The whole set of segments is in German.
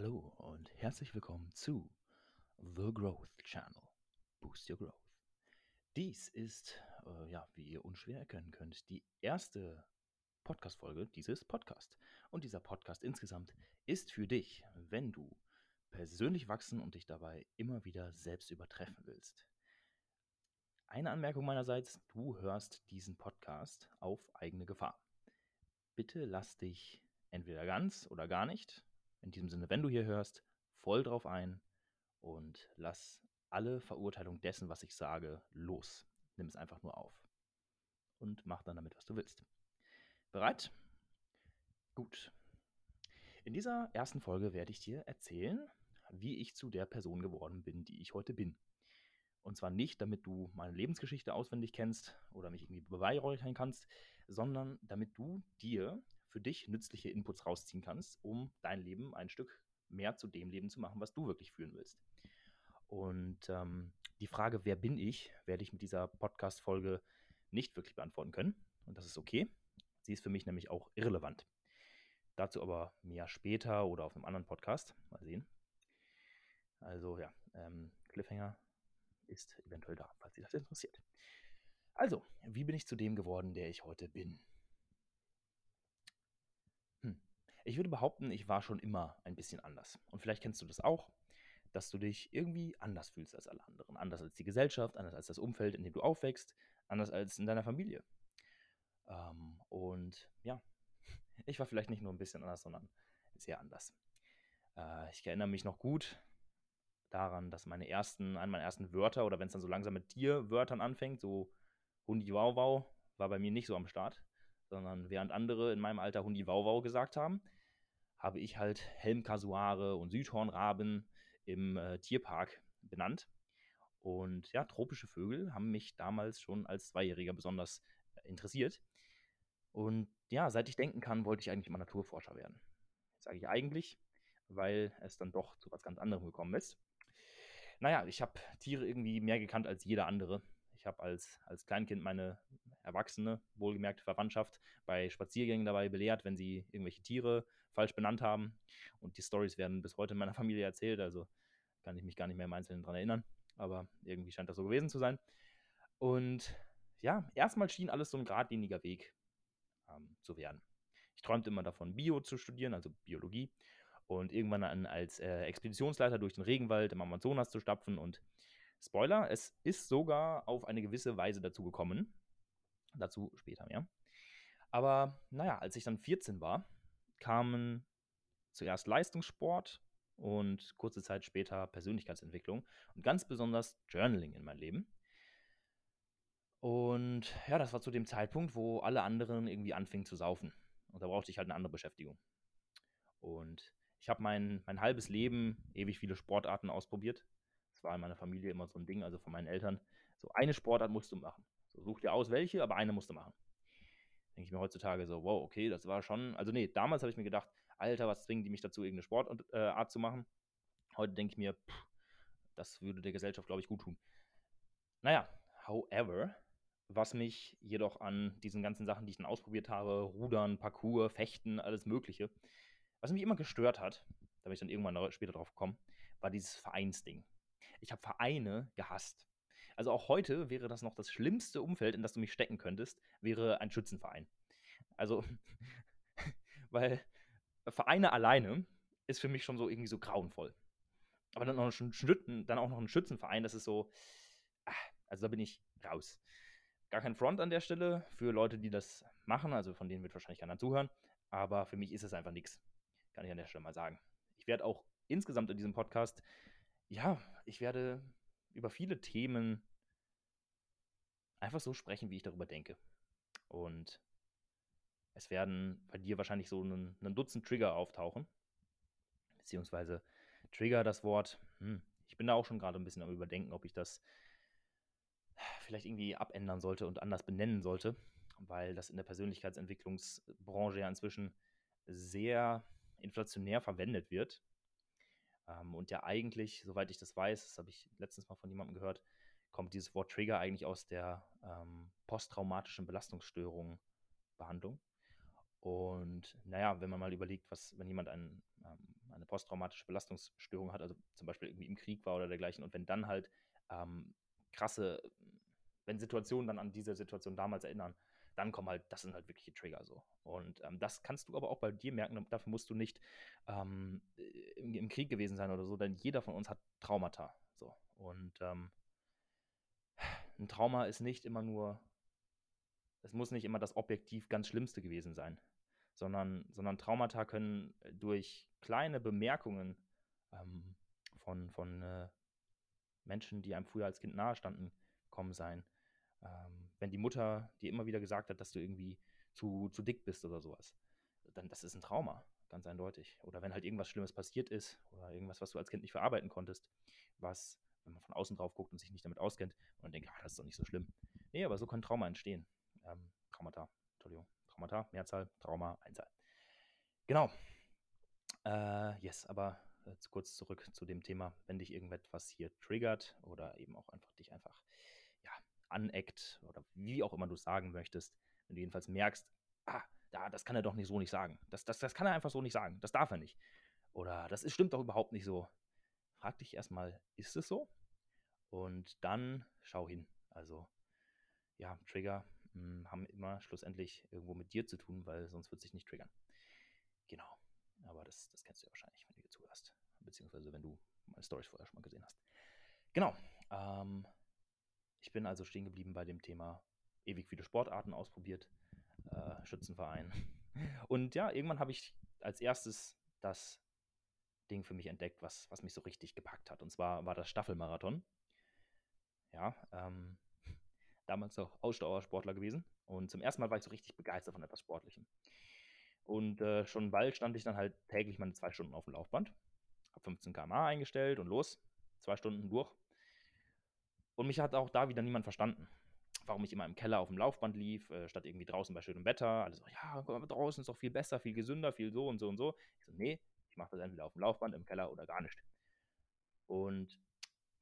Hallo und herzlich willkommen zu The Growth Channel. Boost Your Growth. Dies ist, äh, ja, wie ihr unschwer erkennen könnt, die erste Podcast-Folge dieses Podcasts. Und dieser Podcast insgesamt ist für dich, wenn du persönlich wachsen und dich dabei immer wieder selbst übertreffen willst. Eine Anmerkung meinerseits, du hörst diesen Podcast auf eigene Gefahr. Bitte lass dich entweder ganz oder gar nicht in diesem Sinne, wenn du hier hörst, voll drauf ein und lass alle Verurteilung dessen, was ich sage, los. Nimm es einfach nur auf und mach dann damit, was du willst. Bereit? Gut. In dieser ersten Folge werde ich dir erzählen, wie ich zu der Person geworden bin, die ich heute bin. Und zwar nicht, damit du meine Lebensgeschichte auswendig kennst oder mich irgendwie beweihräuchern kannst, sondern damit du dir für dich nützliche Inputs rausziehen kannst, um dein Leben ein Stück mehr zu dem Leben zu machen, was du wirklich führen willst. Und ähm, die Frage, wer bin ich, werde ich mit dieser Podcast-Folge nicht wirklich beantworten können. Und das ist okay. Sie ist für mich nämlich auch irrelevant. Dazu aber mehr später oder auf einem anderen Podcast. Mal sehen. Also ja, ähm, Cliffhanger ist eventuell da, falls Sie das interessiert. Also, wie bin ich zu dem geworden, der ich heute bin? Ich würde behaupten, ich war schon immer ein bisschen anders. Und vielleicht kennst du das auch, dass du dich irgendwie anders fühlst als alle anderen. Anders als die Gesellschaft, anders als das Umfeld, in dem du aufwächst, anders als in deiner Familie. Ähm, und ja, ich war vielleicht nicht nur ein bisschen anders, sondern sehr anders. Äh, ich erinnere mich noch gut daran, dass meine ersten, einen meiner ersten Wörter, oder wenn es dann so langsam mit Tierwörtern anfängt, so Hundi Wow Wow, war bei mir nicht so am Start sondern während andere in meinem Alter Hundi Wauwau gesagt haben, habe ich halt Helmkasuare und Südhornraben im äh, Tierpark benannt. Und ja, tropische Vögel haben mich damals schon als Zweijähriger besonders äh, interessiert. Und ja, seit ich denken kann, wollte ich eigentlich mal Naturforscher werden. Sage ich eigentlich, weil es dann doch zu was ganz anderem gekommen ist. Naja, ich habe Tiere irgendwie mehr gekannt als jeder andere. Ich habe als, als Kleinkind meine erwachsene, wohlgemerkte Verwandtschaft bei Spaziergängen dabei belehrt, wenn sie irgendwelche Tiere falsch benannt haben. Und die Stories werden bis heute in meiner Familie erzählt, also kann ich mich gar nicht mehr im Einzelnen daran erinnern. Aber irgendwie scheint das so gewesen zu sein. Und ja, erstmal schien alles so ein geradliniger Weg ähm, zu werden. Ich träumte immer davon, Bio zu studieren, also Biologie. Und irgendwann an als äh, Expeditionsleiter durch den Regenwald im Amazonas zu stapfen und Spoiler, es ist sogar auf eine gewisse Weise dazu gekommen. Dazu später mehr. Aber naja, als ich dann 14 war, kamen zuerst Leistungssport und kurze Zeit später Persönlichkeitsentwicklung und ganz besonders Journaling in mein Leben. Und ja, das war zu dem Zeitpunkt, wo alle anderen irgendwie anfingen zu saufen. Und da brauchte ich halt eine andere Beschäftigung. Und ich habe mein, mein halbes Leben ewig viele Sportarten ausprobiert. Das war in meiner Familie immer so ein Ding, also von meinen Eltern. So eine Sportart musst du machen. So such dir aus, welche, aber eine musst du machen. Denke ich mir heutzutage so, wow, okay, das war schon. Also, nee, damals habe ich mir gedacht, Alter, was zwingen die mich dazu, irgendeine Sportart äh, zu machen? Heute denke ich mir, pff, das würde der Gesellschaft, glaube ich, gut tun. Naja, however, was mich jedoch an diesen ganzen Sachen, die ich dann ausprobiert habe, Rudern, Parkour, Fechten, alles Mögliche, was mich immer gestört hat, da bin ich dann irgendwann später drauf gekommen, war dieses Vereinsding. Ich habe Vereine gehasst. Also auch heute wäre das noch das schlimmste Umfeld, in das du mich stecken könntest, wäre ein Schützenverein. Also, weil Vereine alleine ist für mich schon so irgendwie so grauenvoll. Aber dann, noch ein dann auch noch ein Schützenverein, das ist so, ah, also da bin ich raus. Gar kein Front an der Stelle für Leute, die das machen, also von denen wird wahrscheinlich keiner zuhören, aber für mich ist es einfach nichts. Kann ich an der Stelle mal sagen. Ich werde auch insgesamt in diesem Podcast ja, ich werde über viele Themen einfach so sprechen, wie ich darüber denke. Und es werden bei dir wahrscheinlich so ein, ein Dutzend Trigger auftauchen. Beziehungsweise Trigger, das Wort, hm, ich bin da auch schon gerade ein bisschen am Überdenken, ob ich das vielleicht irgendwie abändern sollte und anders benennen sollte, weil das in der Persönlichkeitsentwicklungsbranche ja inzwischen sehr inflationär verwendet wird. Ähm, und ja eigentlich, soweit ich das weiß, das habe ich letztens mal von jemandem gehört, kommt dieses Wort Trigger eigentlich aus der ähm, posttraumatischen Belastungsstörung Behandlung. Und naja, wenn man mal überlegt, was, wenn jemand ein, ähm, eine posttraumatische Belastungsstörung hat, also zum Beispiel irgendwie im Krieg war oder dergleichen, und wenn dann halt ähm, krasse, wenn Situationen dann an diese Situation damals erinnern, dann kommen halt, das sind halt wirkliche Trigger so. Und ähm, das kannst du aber auch bei dir merken, dafür musst du nicht ähm, im, im, Krieg gewesen sein oder so, denn jeder von uns hat Traumata. So. Und ähm, ein Trauma ist nicht immer nur, es muss nicht immer das objektiv ganz Schlimmste gewesen sein, sondern, sondern Traumata können durch kleine Bemerkungen ähm, von, von äh, Menschen, die einem früher als Kind nahestanden, kommen sein. Wenn die Mutter dir immer wieder gesagt hat, dass du irgendwie zu, zu dick bist oder sowas, dann das ist ein Trauma, ganz eindeutig. Oder wenn halt irgendwas Schlimmes passiert ist oder irgendwas, was du als Kind nicht verarbeiten konntest, was, wenn man von außen drauf guckt und sich nicht damit auskennt und denkt, ah, das ist doch nicht so schlimm. Nee, aber so kann Trauma entstehen. Ähm, Traumata, Entschuldigung. Traumata, Mehrzahl, Trauma, Einzahl. Genau. Äh, yes, aber äh, kurz zurück zu dem Thema, wenn dich irgendetwas hier triggert oder eben auch einfach dich einfach aneckt oder wie auch immer du es sagen möchtest, wenn du jedenfalls merkst, ah, da, das kann er doch nicht so nicht sagen. Das, das, das kann er einfach so nicht sagen. Das darf er nicht. Oder das ist, stimmt doch überhaupt nicht so. Frag dich erstmal, ist es so? Und dann schau hin. Also, ja, Trigger mh, hm, haben immer schlussendlich irgendwo mit dir zu tun, weil sonst wird sich nicht triggern. Genau. Aber das, das kennst du ja wahrscheinlich, wenn du hier zuhörst. Beziehungsweise wenn du meine Stories vorher schon mal gesehen hast. Genau. Ähm, ich bin also stehen geblieben bei dem Thema ewig viele Sportarten ausprobiert, äh, Schützenverein. Und ja, irgendwann habe ich als erstes das Ding für mich entdeckt, was, was mich so richtig gepackt hat. Und zwar war das Staffelmarathon. Ja, ähm, damals noch Ausdauersportler gewesen. Und zum ersten Mal war ich so richtig begeistert von etwas Sportlichem. Und äh, schon bald stand ich dann halt täglich meine zwei Stunden auf dem Laufband. Habe 15 km/h eingestellt und los. Zwei Stunden durch. Und mich hat auch da wieder niemand verstanden. Warum ich immer im Keller auf dem Laufband lief, äh, statt irgendwie draußen bei schönem Wetter. Alle so, ja, draußen ist doch viel besser, viel gesünder, viel so und so und so. Ich so, nee, ich mache das entweder auf dem Laufband, im Keller oder gar nicht. Und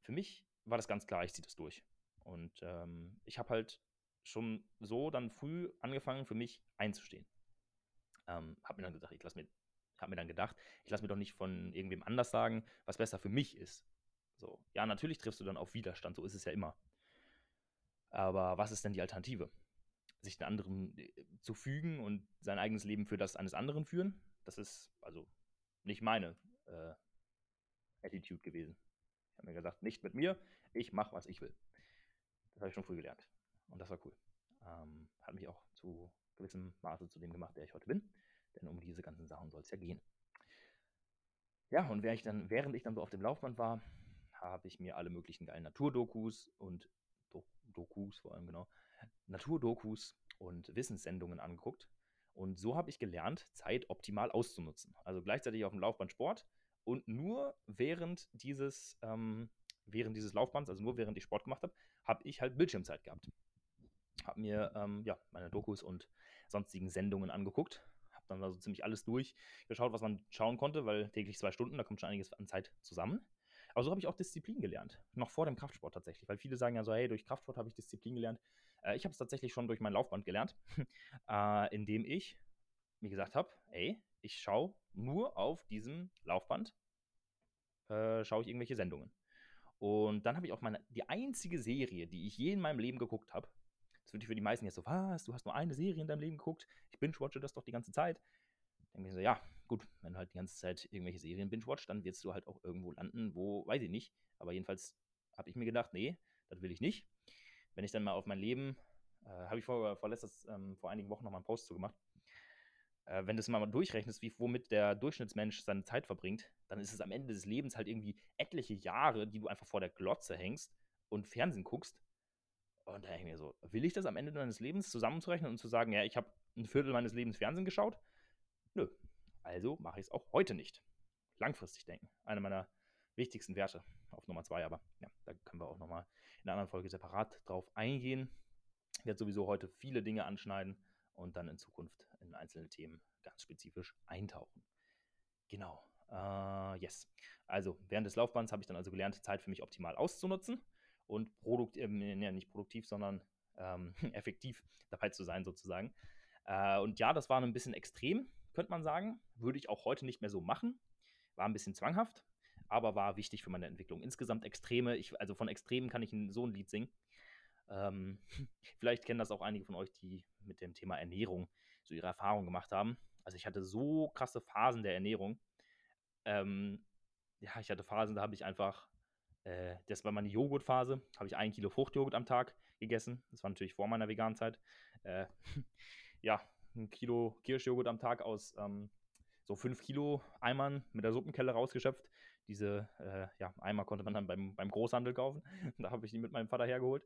für mich war das ganz klar, ich ziehe das durch. Und ähm, ich habe halt schon so dann früh angefangen, für mich einzustehen. Ähm, habe mir dann gesagt, ich lasse mir, habe mir dann gedacht, ich lasse mir doch nicht von irgendwem anders sagen, was besser für mich ist. So, ja, natürlich triffst du dann auf Widerstand, so ist es ja immer. Aber was ist denn die Alternative? Sich den anderen äh, zu fügen und sein eigenes Leben für das eines anderen führen? Das ist also nicht meine äh, Attitude gewesen. Ich habe mir gesagt, nicht mit mir, ich mache, was ich will. Das habe ich schon früh gelernt. Und das war cool. Ähm, hat mich auch zu gewissem Maße zu dem gemacht, der ich heute bin. Denn um diese ganzen Sachen soll es ja gehen. Ja, und während ich, dann, während ich dann so auf dem Laufband war, habe ich mir alle möglichen geilen Naturdokus und Do Dokus vor allem genau, Naturdokus und Wissenssendungen angeguckt. Und so habe ich gelernt, Zeit optimal auszunutzen. Also gleichzeitig auf dem Laufband Sport und nur während dieses, ähm, während dieses Laufbands, also nur während ich Sport gemacht habe, habe ich halt Bildschirmzeit gehabt. Habe mir ähm, ja, meine Dokus und sonstigen Sendungen angeguckt. Habe dann also ziemlich alles durchgeschaut, was man schauen konnte, weil täglich zwei Stunden, da kommt schon einiges an Zeit zusammen. Aber so habe ich auch Disziplin gelernt. Noch vor dem Kraftsport tatsächlich. Weil viele sagen ja so, hey, durch Kraftsport habe ich Disziplin gelernt. Äh, ich habe es tatsächlich schon durch mein Laufband gelernt, äh, indem ich mir gesagt habe, ey, ich schaue nur auf diesem Laufband, äh, schaue ich irgendwelche Sendungen. Und dann habe ich auch meine, die einzige Serie, die ich je in meinem Leben geguckt habe, das würde ich für die meisten jetzt so, was, du hast nur eine Serie in deinem Leben geguckt, ich binge-watche das doch die ganze Zeit. Dann denke ich so, ja, gut, wenn du halt die ganze Zeit irgendwelche Serien binge-watch, dann wirst du halt auch irgendwo landen, wo, weiß ich nicht. Aber jedenfalls habe ich mir gedacht, nee, das will ich nicht. Wenn ich dann mal auf mein Leben, äh, habe ich vor, vor, letztes, ähm, vor einigen Wochen noch mal einen Post zu gemacht, äh, wenn du es mal durchrechnest, wie, womit der Durchschnittsmensch seine Zeit verbringt, dann ist es am Ende des Lebens halt irgendwie etliche Jahre, die du einfach vor der Glotze hängst und Fernsehen guckst. Und da denke ich mir so, will ich das am Ende deines Lebens zusammenzurechnen und zu sagen, ja, ich habe ein Viertel meines Lebens Fernsehen geschaut? Nö, also mache ich es auch heute nicht. Langfristig denken. Einer meiner wichtigsten Werte. Auf Nummer zwei, aber ja, da können wir auch nochmal in einer anderen Folge separat drauf eingehen. Ich werde sowieso heute viele Dinge anschneiden und dann in Zukunft in einzelne Themen ganz spezifisch eintauchen. Genau. Uh, yes. Also während des Laufbands habe ich dann also gelernt, Zeit für mich optimal auszunutzen und produktiv, äh, nicht produktiv, sondern ähm, effektiv dabei zu sein sozusagen. Äh, und ja, das war ein bisschen extrem, könnte man sagen. Würde ich auch heute nicht mehr so machen. War ein bisschen zwanghaft, aber war wichtig für meine Entwicklung. Insgesamt Extreme, ich, also von Extremen kann ich so ein Lied singen. Ähm, vielleicht kennen das auch einige von euch, die mit dem Thema Ernährung so ihre Erfahrungen gemacht haben. Also ich hatte so krasse Phasen der Ernährung. Ähm, ja, ich hatte Phasen, da habe ich einfach, äh, das war meine Joghurtphase, habe ich ein Kilo Fruchtjoghurt am Tag gegessen. Das war natürlich vor meiner Veganzeit. Äh, ja, ein Kilo Kirschjoghurt am Tag aus ähm, so fünf Kilo Eimern mit der Suppenkelle rausgeschöpft. Diese äh, ja, Eimer konnte man dann beim, beim Großhandel kaufen. da habe ich die mit meinem Vater hergeholt.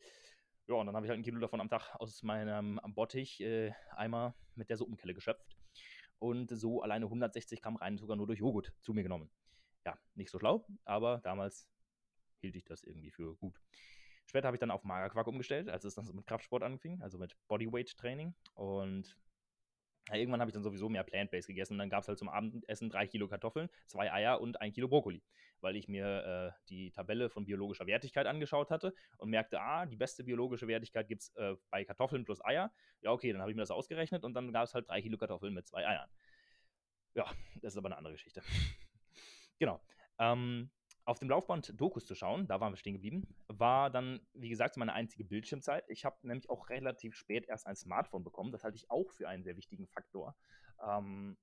Ja, und dann habe ich halt ein Kilo davon am Tag aus meinem Bottich äh, Eimer mit der Suppenkelle geschöpft. Und so alleine 160 Gramm rein sogar nur durch Joghurt zu mir genommen. Ja, nicht so schlau, aber damals hielt ich das irgendwie für gut. Später habe ich dann auf Magerquark umgestellt, als es dann so mit Kraftsport anfing, also mit Bodyweight-Training. Und ja, irgendwann habe ich dann sowieso mehr Plant-Based gegessen und dann gab es halt zum Abendessen drei Kilo Kartoffeln, zwei Eier und ein Kilo Brokkoli, weil ich mir äh, die Tabelle von biologischer Wertigkeit angeschaut hatte und merkte, ah, die beste biologische Wertigkeit gibt es äh, bei Kartoffeln plus Eier. Ja, okay, dann habe ich mir das ausgerechnet und dann gab es halt drei Kilo Kartoffeln mit zwei Eiern. Ja, das ist aber eine andere Geschichte. genau. Ähm, auf dem Laufband Dokus zu schauen, da waren wir stehen geblieben, war dann, wie gesagt, meine einzige Bildschirmzeit. Ich habe nämlich auch relativ spät erst ein Smartphone bekommen. Das halte ich auch für einen sehr wichtigen Faktor ähm,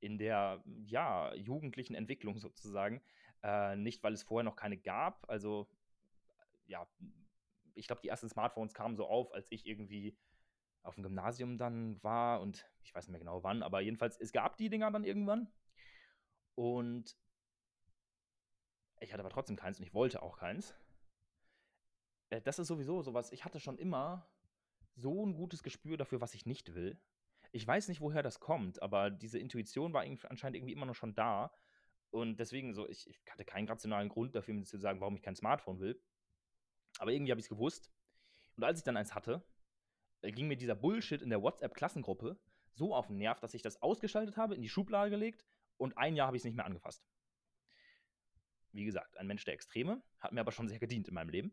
in der ja, jugendlichen Entwicklung sozusagen. Äh, nicht, weil es vorher noch keine gab. Also, ja, ich glaube, die ersten Smartphones kamen so auf, als ich irgendwie auf dem Gymnasium dann war und ich weiß nicht mehr genau wann, aber jedenfalls, es gab die Dinger dann irgendwann. Und ich hatte aber trotzdem keins und ich wollte auch keins. Äh, das ist sowieso sowas. Ich hatte schon immer so ein gutes Gespür dafür, was ich nicht will. Ich weiß nicht, woher das kommt, aber diese Intuition war anscheinend irgendwie immer noch schon da. Und deswegen so, ich, ich hatte keinen rationalen Grund dafür, mir zu sagen, warum ich kein Smartphone will. Aber irgendwie habe ich es gewusst. Und als ich dann eins hatte, äh, ging mir dieser Bullshit in der WhatsApp-Klassengruppe so auf den Nerv, dass ich das ausgeschaltet habe, in die Schublade gelegt und ein Jahr habe ich es nicht mehr angefasst wie gesagt, ein Mensch der Extreme, hat mir aber schon sehr gedient in meinem Leben.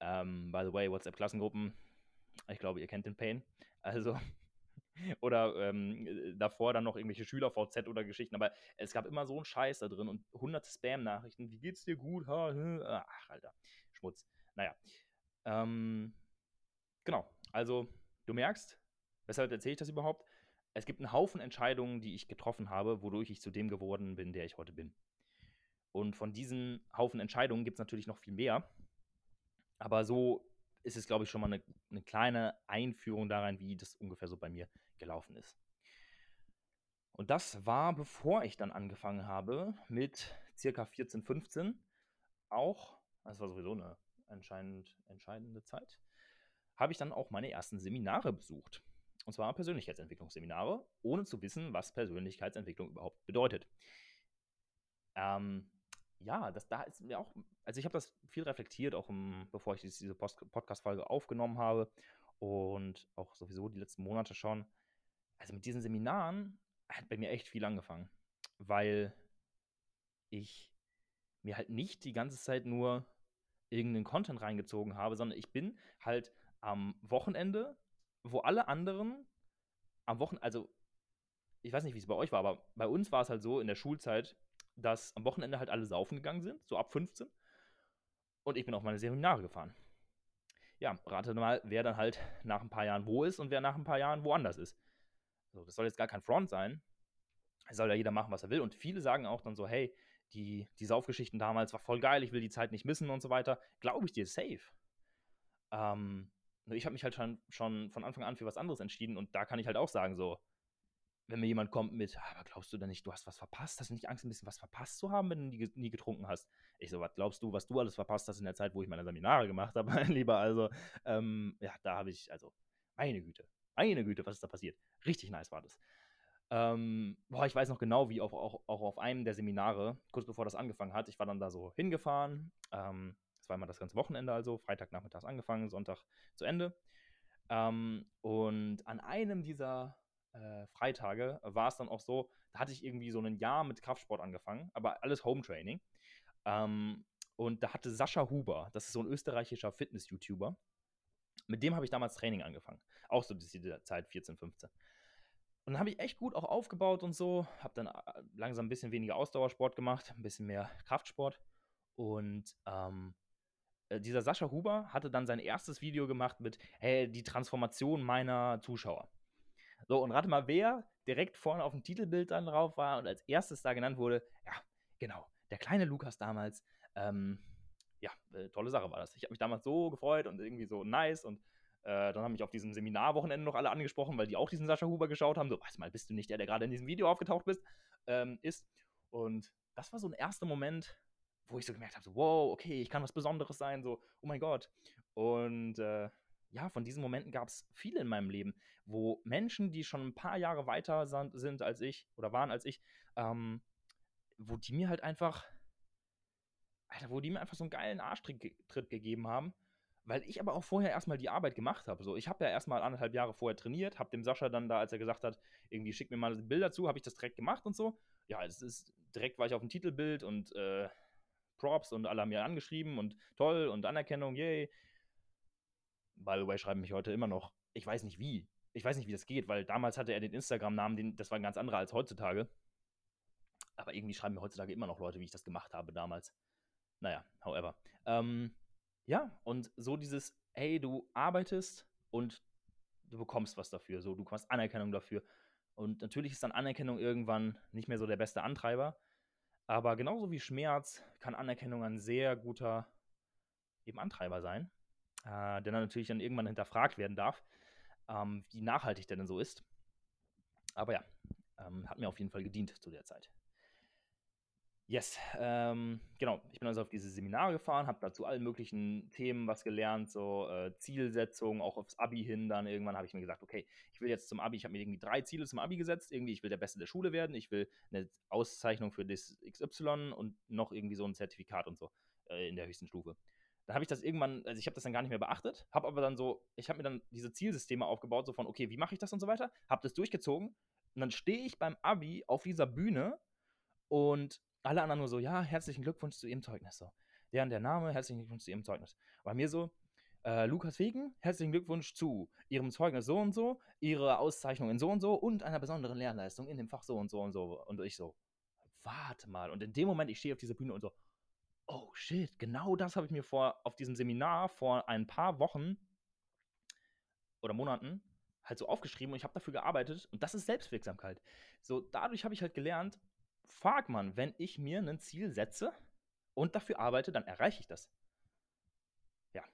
Ähm, by the way, WhatsApp-Klassengruppen, ich glaube, ihr kennt den Pain. Also, oder ähm, davor dann noch irgendwelche Schüler-VZ oder Geschichten, aber es gab immer so einen Scheiß da drin und hunderte Spam-Nachrichten. Wie geht's dir gut? Ha. Ach, Alter, Schmutz. Naja. Ähm, genau, also, du merkst, weshalb erzähle ich das überhaupt? Es gibt einen Haufen Entscheidungen, die ich getroffen habe, wodurch ich zu dem geworden bin, der ich heute bin. Und von diesen Haufen Entscheidungen gibt es natürlich noch viel mehr. Aber so ist es, glaube ich, schon mal eine, eine kleine Einführung daran, wie das ungefähr so bei mir gelaufen ist. Und das war, bevor ich dann angefangen habe, mit circa 14, 15, auch, das war sowieso eine entscheidend, entscheidende Zeit, habe ich dann auch meine ersten Seminare besucht. Und zwar Persönlichkeitsentwicklungsseminare, ohne zu wissen, was Persönlichkeitsentwicklung überhaupt bedeutet. Ähm, ja, das da ist mir auch, also ich habe das viel reflektiert, auch im, bevor ich diese Podcast-Folge aufgenommen habe und auch sowieso die letzten Monate schon. Also mit diesen Seminaren hat bei mir echt viel angefangen, weil ich mir halt nicht die ganze Zeit nur irgendeinen Content reingezogen habe, sondern ich bin halt am Wochenende, wo alle anderen am Wochenende, also ich weiß nicht, wie es bei euch war, aber bei uns war es halt so in der Schulzeit, dass am Wochenende halt alle saufen gegangen sind, so ab 15. Und ich bin auf meine Seminare gefahren. Ja, rate mal, wer dann halt nach ein paar Jahren wo ist und wer nach ein paar Jahren woanders ist. So, das soll jetzt gar kein Front sein. Es soll ja jeder machen, was er will. Und viele sagen auch dann so, hey, die, die Saufgeschichten damals war voll geil, ich will die Zeit nicht missen und so weiter. Glaube ich dir, safe. Ähm, ich habe mich halt schon, schon von Anfang an für was anderes entschieden und da kann ich halt auch sagen, so, wenn mir jemand kommt mit, ah, aber glaubst du denn nicht, du hast was verpasst? Hast du nicht Angst, ein bisschen was verpasst zu haben, wenn du nie, nie getrunken hast? Ich so, was glaubst du, was du alles verpasst hast in der Zeit, wo ich meine Seminare gemacht habe, mein Lieber? Also, ähm, ja, da habe ich, also, meine Güte, meine Güte, was ist da passiert? Richtig nice war das. Ähm, boah, ich weiß noch genau, wie auch, auch, auch auf einem der Seminare, kurz bevor das angefangen hat, ich war dann da so hingefahren. Ähm, das war immer das ganze Wochenende, also Freitagnachmittags angefangen, Sonntag zu Ende. Ähm, und an einem dieser äh, Freitage war es dann auch so, da hatte ich irgendwie so ein Jahr mit Kraftsport angefangen, aber alles Home Training. Ähm, und da hatte Sascha Huber, das ist so ein österreichischer Fitness-YouTuber, Mit dem habe ich damals Training angefangen. Auch so diese Zeit 14, 15. Und dann habe ich echt gut auch aufgebaut und so. Habe dann äh, langsam ein bisschen weniger Ausdauersport gemacht, ein bisschen mehr Kraftsport. Und ähm, äh, dieser Sascha Huber hatte dann sein erstes Video gemacht mit, hey, die Transformation meiner Zuschauer. So, und rate mal, wer direkt vorne auf dem Titelbild dann drauf war und als erstes da genannt wurde. Ja, genau, der kleine Lukas damals. Ähm, ja, äh, tolle Sache war das. Ich habe mich damals so gefreut und irgendwie so nice und äh, dann haben mich auf diesem Seminarwochenende noch alle angesprochen, weil die auch diesen Sascha Huber geschaut haben. So, weiß mal, bist du nicht der, der gerade in diesem Video aufgetaucht bist, ähm, ist. Und das war so ein erster Moment, wo ich so gemerkt habe, so, wow, okay, ich kann was Besonderes sein, so, oh mein Gott. Und äh, ja, von diesen Momenten gab es viele in meinem Leben, wo Menschen, die schon ein paar Jahre weiter sind als ich oder waren als ich, ähm, wo die mir halt einfach, Alter, wo die mir einfach so einen geilen Arschtritt gegeben haben, weil ich aber auch vorher erstmal die Arbeit gemacht habe. So, ich habe ja erstmal anderthalb Jahre vorher trainiert, habe dem Sascha dann da, als er gesagt hat, irgendwie schick mir mal Bilder zu, habe ich das direkt gemacht und so. Ja, es ist direkt war ich auf dem Titelbild und äh, Props und alle haben mir angeschrieben und toll und Anerkennung, yay. By the way, schreiben mich heute immer noch. Ich weiß nicht wie. Ich weiß nicht, wie das geht, weil damals hatte er den Instagram-Namen, das war ein ganz anderer als heutzutage. Aber irgendwie schreiben mir heutzutage immer noch Leute, wie ich das gemacht habe damals. Naja, however. Ähm, ja, und so dieses, hey, du arbeitest und du bekommst was dafür. So, du bekommst Anerkennung dafür. Und natürlich ist dann Anerkennung irgendwann nicht mehr so der beste Antreiber. Aber genauso wie Schmerz kann Anerkennung ein sehr guter eben Antreiber sein, äh, der dann natürlich dann irgendwann hinterfragt werden darf, ähm, wie nachhaltig der denn so ist. Aber ja, ähm, hat mir auf jeden Fall gedient zu der Zeit. Yes, ähm, genau. Ich bin also auf diese Seminare gefahren, habe dazu allen möglichen Themen was gelernt, so äh, Zielsetzungen, auch aufs Abi hin. Dann irgendwann habe ich mir gesagt, okay, ich will jetzt zum Abi, ich habe mir irgendwie drei Ziele zum Abi gesetzt. Irgendwie, ich will der Beste der Schule werden, ich will eine Auszeichnung für das XY und noch irgendwie so ein Zertifikat und so äh, in der höchsten Stufe. Dann habe ich das irgendwann, also ich habe das dann gar nicht mehr beachtet, habe aber dann so, ich habe mir dann diese Zielsysteme aufgebaut, so von, okay, wie mache ich das und so weiter, habe das durchgezogen und dann stehe ich beim Abi auf dieser Bühne und alle anderen nur so, ja, herzlichen Glückwunsch zu Ihrem Zeugnis. So. Der und der Name, herzlichen Glückwunsch zu Ihrem Zeugnis. Bei mir so, äh, Lukas Wegen, herzlichen Glückwunsch zu Ihrem Zeugnis so und so, Ihre Auszeichnung in so und so und einer besonderen Lernleistung in dem Fach so und so und so. Und ich so, warte mal. Und in dem Moment, ich stehe auf dieser Bühne und so, oh shit, genau das habe ich mir vor, auf diesem Seminar vor ein paar Wochen oder Monaten halt so aufgeschrieben und ich habe dafür gearbeitet und das ist Selbstwirksamkeit. So, dadurch habe ich halt gelernt, fuck man, wenn ich mir ein Ziel setze und dafür arbeite, dann erreiche ich das. Ja,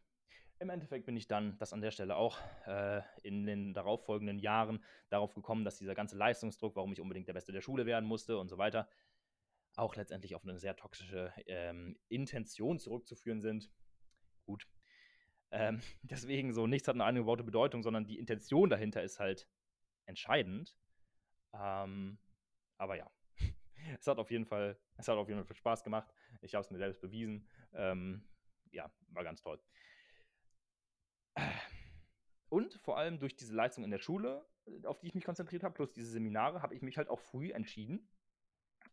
im Endeffekt bin ich dann, das an der Stelle auch, äh, in den darauffolgenden Jahren darauf gekommen, dass dieser ganze Leistungsdruck, warum ich unbedingt der Beste der Schule werden musste und so weiter, auch letztendlich auf eine sehr toxische ähm, Intention zurückzuführen sind. Gut. Ähm, deswegen so, nichts hat eine eingebaute Bedeutung, sondern die Intention dahinter ist halt entscheidend. Ähm, aber ja, es hat auf jeden Fall, es hat auf jeden Fall Spaß gemacht. Ich habe es mir selbst bewiesen. Ähm, ja, war ganz toll. Und vor allem durch diese Leistung in der Schule, auf die ich mich konzentriert habe, plus diese Seminare, habe ich mich halt auch früh entschieden,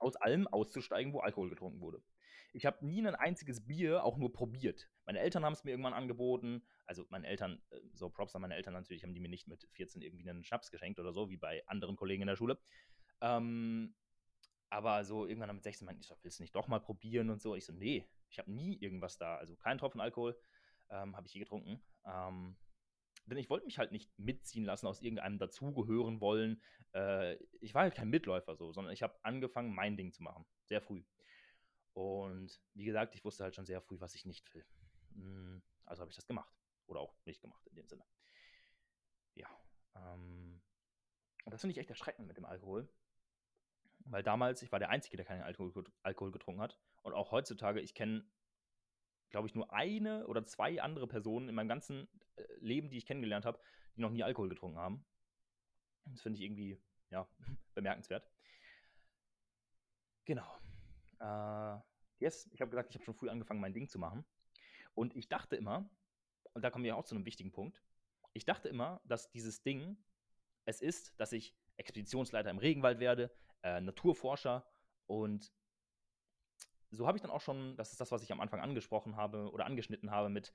aus allem auszusteigen, wo Alkohol getrunken wurde. Ich habe nie ein einziges Bier auch nur probiert. Meine Eltern haben es mir irgendwann angeboten. Also meine Eltern, äh, so Props an meine Eltern natürlich, haben die mir nicht mit 14 irgendwie einen Schnaps geschenkt oder so, wie bei anderen Kollegen in der Schule. Ähm, aber so irgendwann mit 16 meinte ich willst du nicht doch mal probieren und so? Ich so, nee, ich habe nie irgendwas da. Also keinen Tropfen Alkohol ähm, habe ich je getrunken. Ähm, denn ich wollte mich halt nicht mitziehen lassen, aus irgendeinem dazugehören wollen. Äh, ich war halt kein Mitläufer so, sondern ich habe angefangen, mein Ding zu machen. Sehr früh. Und wie gesagt, ich wusste halt schon sehr früh, was ich nicht will. Hm, also habe ich das gemacht. Oder auch nicht gemacht in dem Sinne. Ja. Ähm, und das finde ich echt erschreckend mit dem Alkohol. Weil damals, ich war der Einzige, der keinen Alkohol, Alkohol getrunken hat. Und auch heutzutage, ich kenne, glaube ich, nur eine oder zwei andere Personen in meinem ganzen äh, Leben, die ich kennengelernt habe, die noch nie Alkohol getrunken haben. Das finde ich irgendwie, ja, bemerkenswert. Genau. Äh, yes, ich habe gesagt, ich habe schon früh angefangen, mein Ding zu machen. Und ich dachte immer, und da kommen wir auch zu einem wichtigen Punkt, ich dachte immer, dass dieses Ding es ist, dass ich Expeditionsleiter im Regenwald werde, äh, Naturforscher und so habe ich dann auch schon, das ist das, was ich am Anfang angesprochen habe oder angeschnitten habe mit,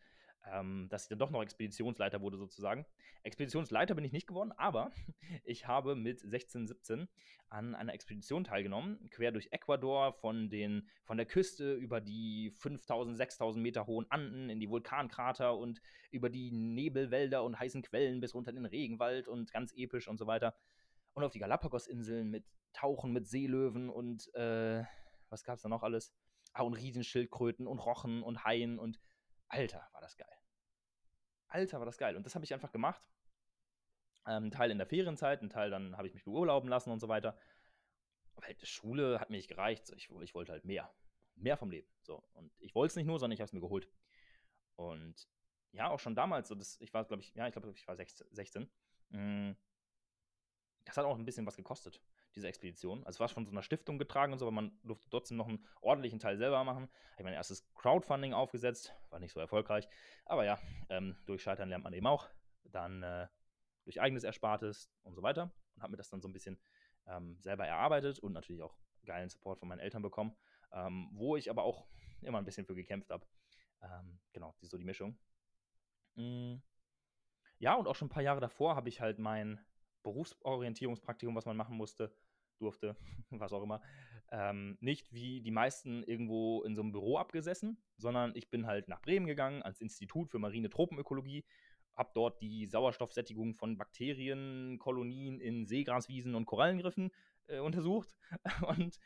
ähm, dass ich dann doch noch Expeditionsleiter wurde sozusagen. Expeditionsleiter bin ich nicht geworden, aber ich habe mit 16, 17 an einer Expedition teilgenommen, quer durch Ecuador, von, den, von der Küste über die 5000, 6000 Meter hohen Anden in die Vulkankrater und über die Nebelwälder und heißen Quellen bis runter in den Regenwald und ganz episch und so weiter. Und auf die Galapagos-Inseln mit Tauchen mit Seelöwen und äh, was gab es da noch alles? Und Riesenschildkröten und Rochen und Haien und Alter, war das geil. Alter, war das geil. Und das habe ich einfach gemacht. Ähm, ein Teil in der Ferienzeit, ein Teil dann habe ich mich beurlauben lassen und so weiter. Weil die Schule hat mir nicht gereicht. Ich, ich wollte halt mehr. Mehr vom Leben. So. Und ich wollte es nicht nur, sondern ich habe es mir geholt. Und ja, auch schon damals, so das, ich war, glaube ich, ja, ich glaube, ich war 16. Mh, das hat auch ein bisschen was gekostet diese Expedition. Also es war von so einer Stiftung getragen und so, aber man durfte trotzdem noch einen ordentlichen Teil selber machen. Habe ich mein erstes Crowdfunding aufgesetzt, war nicht so erfolgreich. Aber ja, ähm, durch Scheitern lernt man eben auch. Dann äh, durch eigenes Erspartes und so weiter. Und habe mir das dann so ein bisschen ähm, selber erarbeitet und natürlich auch geilen Support von meinen Eltern bekommen. Ähm, wo ich aber auch immer ein bisschen für gekämpft habe. Ähm, genau, die, so die Mischung. Mm. Ja, und auch schon ein paar Jahre davor habe ich halt mein Berufsorientierungspraktikum, was man machen musste, durfte, was auch immer, ähm, nicht wie die meisten irgendwo in so einem Büro abgesessen, sondern ich bin halt nach Bremen gegangen, ans Institut für marine Tropenökologie, habe dort die Sauerstoffsättigung von Bakterienkolonien in Seegraswiesen und Korallenriffen äh, untersucht. Und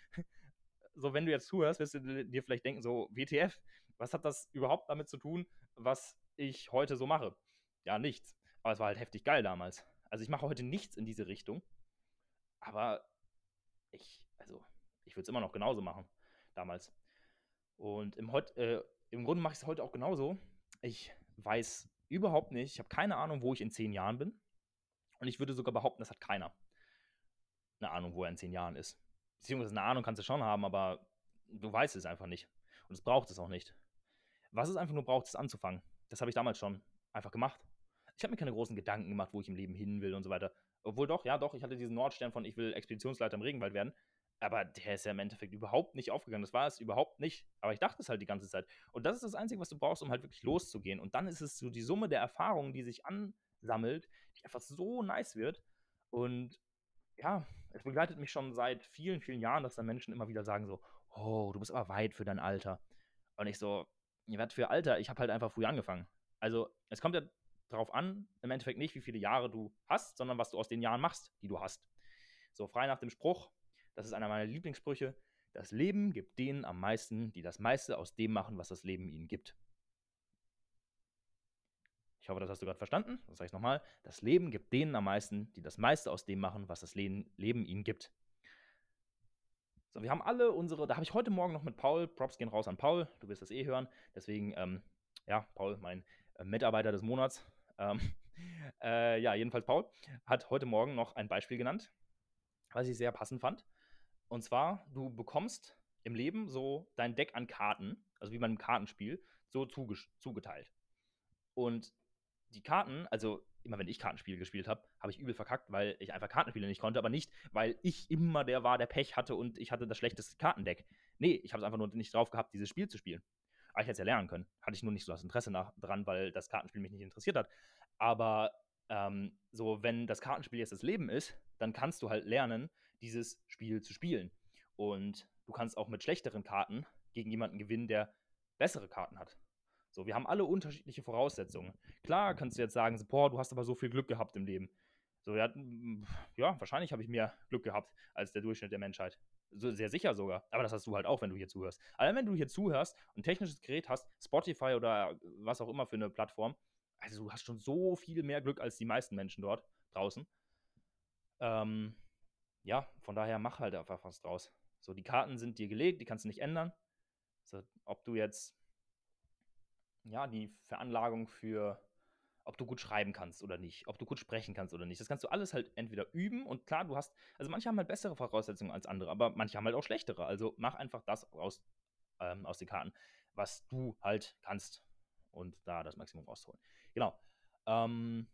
so, wenn du jetzt zuhörst, wirst du dir vielleicht denken, so, WTF, was hat das überhaupt damit zu tun, was ich heute so mache? Ja, nichts. Aber es war halt heftig geil damals. Also ich mache heute nichts in diese Richtung. Aber ich, also, ich würde es immer noch genauso machen, damals. Und im, äh, im Grunde mache ich es heute auch genauso. Ich weiß überhaupt nicht, ich habe keine Ahnung, wo ich in zehn Jahren bin. Und ich würde sogar behaupten, das hat keiner eine Ahnung, wo er in zehn Jahren ist. Beziehungsweise eine Ahnung kannst du schon haben, aber du weißt es einfach nicht. Und es braucht es auch nicht. Was es einfach nur braucht, ist anzufangen. Das habe ich damals schon einfach gemacht. Ich habe mir keine großen Gedanken gemacht, wo ich im Leben hin will und so weiter. Obwohl doch, ja doch, ich hatte diesen Nordstern von ich will Expeditionsleiter im Regenwald werden. Aber der ist ja im Endeffekt überhaupt nicht aufgegangen. Das war es überhaupt nicht. Aber ich dachte es halt die ganze Zeit. Und das ist das Einzige, was du brauchst, um halt wirklich loszugehen. Und dann ist es so die Summe der Erfahrungen, die sich ansammelt, die einfach so nice wird. Und ja, es begleitet mich schon seit vielen, vielen Jahren, dass dann Menschen immer wieder sagen so, oh, du bist aber weit für dein Alter. Und ich so, was für Alter? Ich habe halt einfach früh angefangen. Also es kommt ja darauf an, im Endeffekt nicht, wie viele Jahre du hast, sondern was du aus den Jahren machst, die du hast. So frei nach dem Spruch, das ist einer meiner Lieblingssprüche, das Leben gibt denen am meisten, die das meiste aus dem machen, was das Leben ihnen gibt. Ich hoffe, das hast du gerade verstanden. Das sage ich nochmal. Das Leben gibt denen am meisten, die das meiste aus dem machen, was das Leben, Leben ihnen gibt. So, wir haben alle unsere, da habe ich heute Morgen noch mit Paul, Props gehen raus an Paul, du wirst das eh hören. Deswegen, ähm, ja, Paul, mein äh, Mitarbeiter des Monats, ähm, äh, ja, jedenfalls Paul hat heute Morgen noch ein Beispiel genannt, was ich sehr passend fand. Und zwar, du bekommst im Leben so dein Deck an Karten, also wie beim Kartenspiel, so zugeteilt. Und die Karten, also immer wenn ich Kartenspiele gespielt habe, habe ich übel verkackt, weil ich einfach Kartenspiele nicht konnte, aber nicht, weil ich immer der war, der Pech hatte und ich hatte das schlechteste Kartendeck. Nee, ich habe es einfach nur nicht drauf gehabt, dieses Spiel zu spielen. Aber ich hätte es ja lernen können. Hatte ich nur nicht so das Interesse nach, dran, weil das Kartenspiel mich nicht interessiert hat. Aber ähm, so, wenn das Kartenspiel jetzt das Leben ist, dann kannst du halt lernen, dieses Spiel zu spielen. Und du kannst auch mit schlechteren Karten gegen jemanden gewinnen, der bessere Karten hat. So, wir haben alle unterschiedliche Voraussetzungen. Klar kannst du jetzt sagen, boah, du hast aber so viel Glück gehabt im Leben. So, ja, ja wahrscheinlich habe ich mehr Glück gehabt als der Durchschnitt der Menschheit. So, sehr sicher sogar. Aber das hast du halt auch, wenn du hier zuhörst. Allein wenn du hier zuhörst und ein technisches Gerät hast, Spotify oder was auch immer für eine Plattform, also du hast schon so viel mehr Glück als die meisten Menschen dort draußen. Ähm, ja, von daher mach halt einfach was draus. So, die Karten sind dir gelegt, die kannst du nicht ändern. So, ob du jetzt ja, die Veranlagung für ob du gut schreiben kannst oder nicht, ob du gut sprechen kannst oder nicht. Das kannst du alles halt entweder üben und klar, du hast, also manche haben halt bessere Voraussetzungen als andere, aber manche haben halt auch schlechtere. Also mach einfach das aus, ähm, aus den Karten, was du halt kannst und da das Maximum rausholen. Genau. Ähm,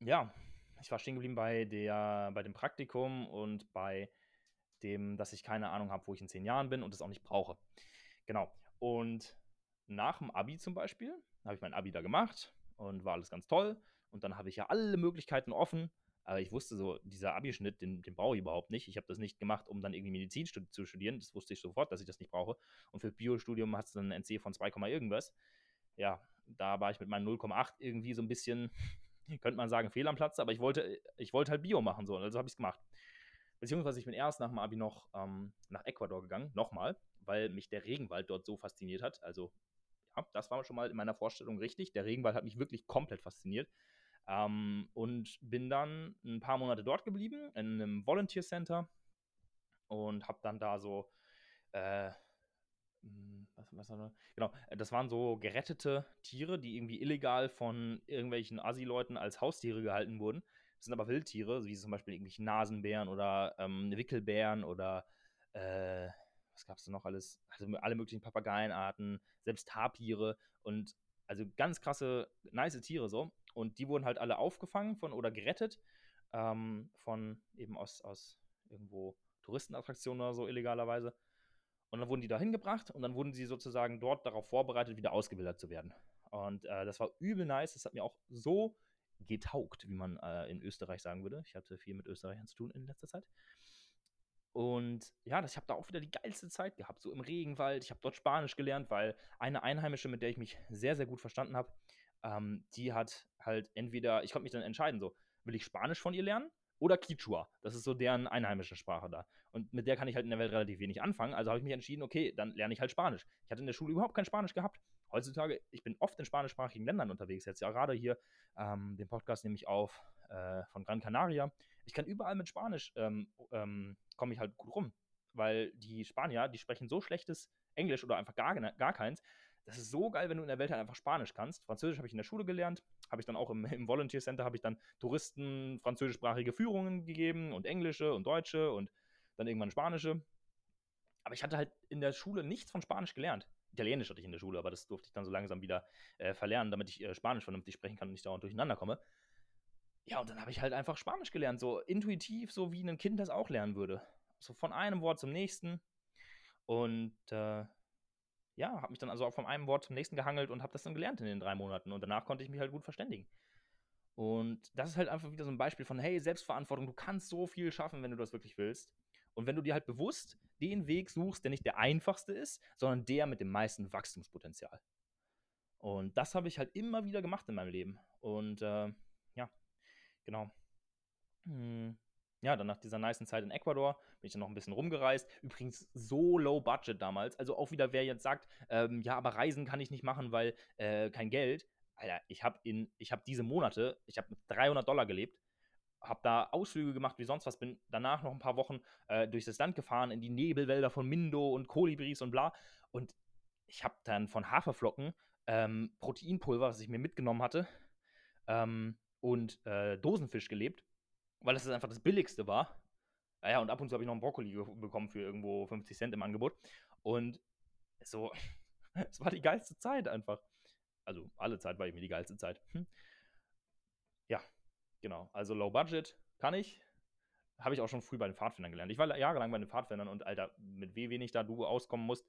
ja, ich war stehen geblieben bei, der, bei dem Praktikum und bei dem, dass ich keine Ahnung habe, wo ich in zehn Jahren bin und das auch nicht brauche. Genau. Und nach dem Abi zum Beispiel habe ich mein Abi da gemacht und war alles ganz toll. Und dann habe ich ja alle Möglichkeiten offen. Aber ich wusste so, dieser Abischnitt, den, den brauche ich überhaupt nicht. Ich habe das nicht gemacht, um dann irgendwie Medizin stud zu studieren. Das wusste ich sofort, dass ich das nicht brauche. Und für Biostudium hat es dann ein NC von 2, irgendwas. Ja, da war ich mit meinem 0,8 irgendwie so ein bisschen, könnte man sagen, fehl am Platz. Aber ich wollte, ich wollte halt Bio machen, so. Also habe ich es gemacht. Beziehungsweise ich bin erst nach dem Abi noch ähm, nach Ecuador gegangen, nochmal, weil mich der Regenwald dort so fasziniert hat. Also ja, das war schon mal in meiner Vorstellung richtig. Der Regenwald hat mich wirklich komplett fasziniert. Ähm, und bin dann ein paar Monate dort geblieben, in einem Volunteer Center und habe dann da so, äh, hm, was, was war das? Genau, das waren so gerettete Tiere, die irgendwie illegal von irgendwelchen Assi-Leuten als Haustiere gehalten wurden. Das sind aber Wildtiere, wie zum Beispiel irgendwelche Nasenbären oder ähm, Wickelbären oder äh, was gab es denn noch alles? Also alle möglichen Papageienarten, selbst Tapire und also ganz krasse, nice Tiere so. Und die wurden halt alle aufgefangen von oder gerettet ähm, von eben aus, aus irgendwo Touristenattraktionen oder so illegalerweise. Und dann wurden die da hingebracht und dann wurden sie sozusagen dort darauf vorbereitet, wieder ausgebildet zu werden. Und äh, das war übel nice. Das hat mir auch so getaugt, wie man äh, in Österreich sagen würde. Ich hatte viel mit Österreichern zu tun in letzter Zeit. Und ja, das, ich habe da auch wieder die geilste Zeit gehabt, so im Regenwald. Ich habe dort Spanisch gelernt, weil eine Einheimische, mit der ich mich sehr, sehr gut verstanden habe, ähm, die hat halt entweder, ich konnte mich dann entscheiden, so, will ich Spanisch von ihr lernen oder Quichua. Das ist so deren einheimische Sprache da. Und mit der kann ich halt in der Welt relativ wenig anfangen. Also habe ich mich entschieden, okay, dann lerne ich halt Spanisch. Ich hatte in der Schule überhaupt kein Spanisch gehabt. Heutzutage, ich bin oft in spanischsprachigen Ländern unterwegs. Jetzt ja gerade hier ähm, den Podcast nehme ich auf äh, von Gran Canaria. Ich kann überall mit Spanisch ähm, ähm, komme ich halt gut rum. Weil die Spanier, die sprechen so schlechtes Englisch oder einfach gar, gar keins. Das ist so geil, wenn du in der Welt halt einfach Spanisch kannst. Französisch habe ich in der Schule gelernt, habe ich dann auch im, im Volunteer Center, habe ich dann Touristen französischsprachige Führungen gegeben und englische und deutsche und dann irgendwann spanische. Aber ich hatte halt in der Schule nichts von Spanisch gelernt. Italienisch hatte ich in der Schule, aber das durfte ich dann so langsam wieder äh, verlernen, damit ich äh, Spanisch vernünftig sprechen kann und nicht dauernd durcheinander komme. Ja, und dann habe ich halt einfach Spanisch gelernt, so intuitiv, so wie ein Kind das auch lernen würde so von einem Wort zum nächsten. Und äh, ja, habe mich dann also auch von einem Wort zum nächsten gehangelt und habe das dann gelernt in den drei Monaten. Und danach konnte ich mich halt gut verständigen. Und das ist halt einfach wieder so ein Beispiel von, hey, Selbstverantwortung, du kannst so viel schaffen, wenn du das wirklich willst. Und wenn du dir halt bewusst den Weg suchst, der nicht der einfachste ist, sondern der mit dem meisten Wachstumspotenzial. Und das habe ich halt immer wieder gemacht in meinem Leben. Und äh, genau. Hm ja, dann nach dieser niceen Zeit in Ecuador bin ich dann noch ein bisschen rumgereist. Übrigens so low budget damals. Also auch wieder, wer jetzt sagt, ähm, ja, aber Reisen kann ich nicht machen, weil äh, kein Geld. Alter, ich habe in, ich habe diese Monate, ich habe mit 300 Dollar gelebt, habe da Ausflüge gemacht wie sonst was, bin danach noch ein paar Wochen äh, durch das Land gefahren, in die Nebelwälder von Mindo und Kolibris und bla. Und ich habe dann von Haferflocken ähm, Proteinpulver, was ich mir mitgenommen hatte, ähm, und äh, Dosenfisch gelebt weil das einfach das Billigste war. Naja, und ab und zu habe ich noch einen Brokkoli bekommen für irgendwo 50 Cent im Angebot. Und so, es war die geilste Zeit einfach. Also alle Zeit war ich mir die geilste Zeit. Hm. Ja, genau. Also Low Budget kann ich. Habe ich auch schon früh bei den Pfadfindern gelernt. Ich war jahrelang bei den Pfadfindern und Alter, mit wie wenig da du auskommen musst,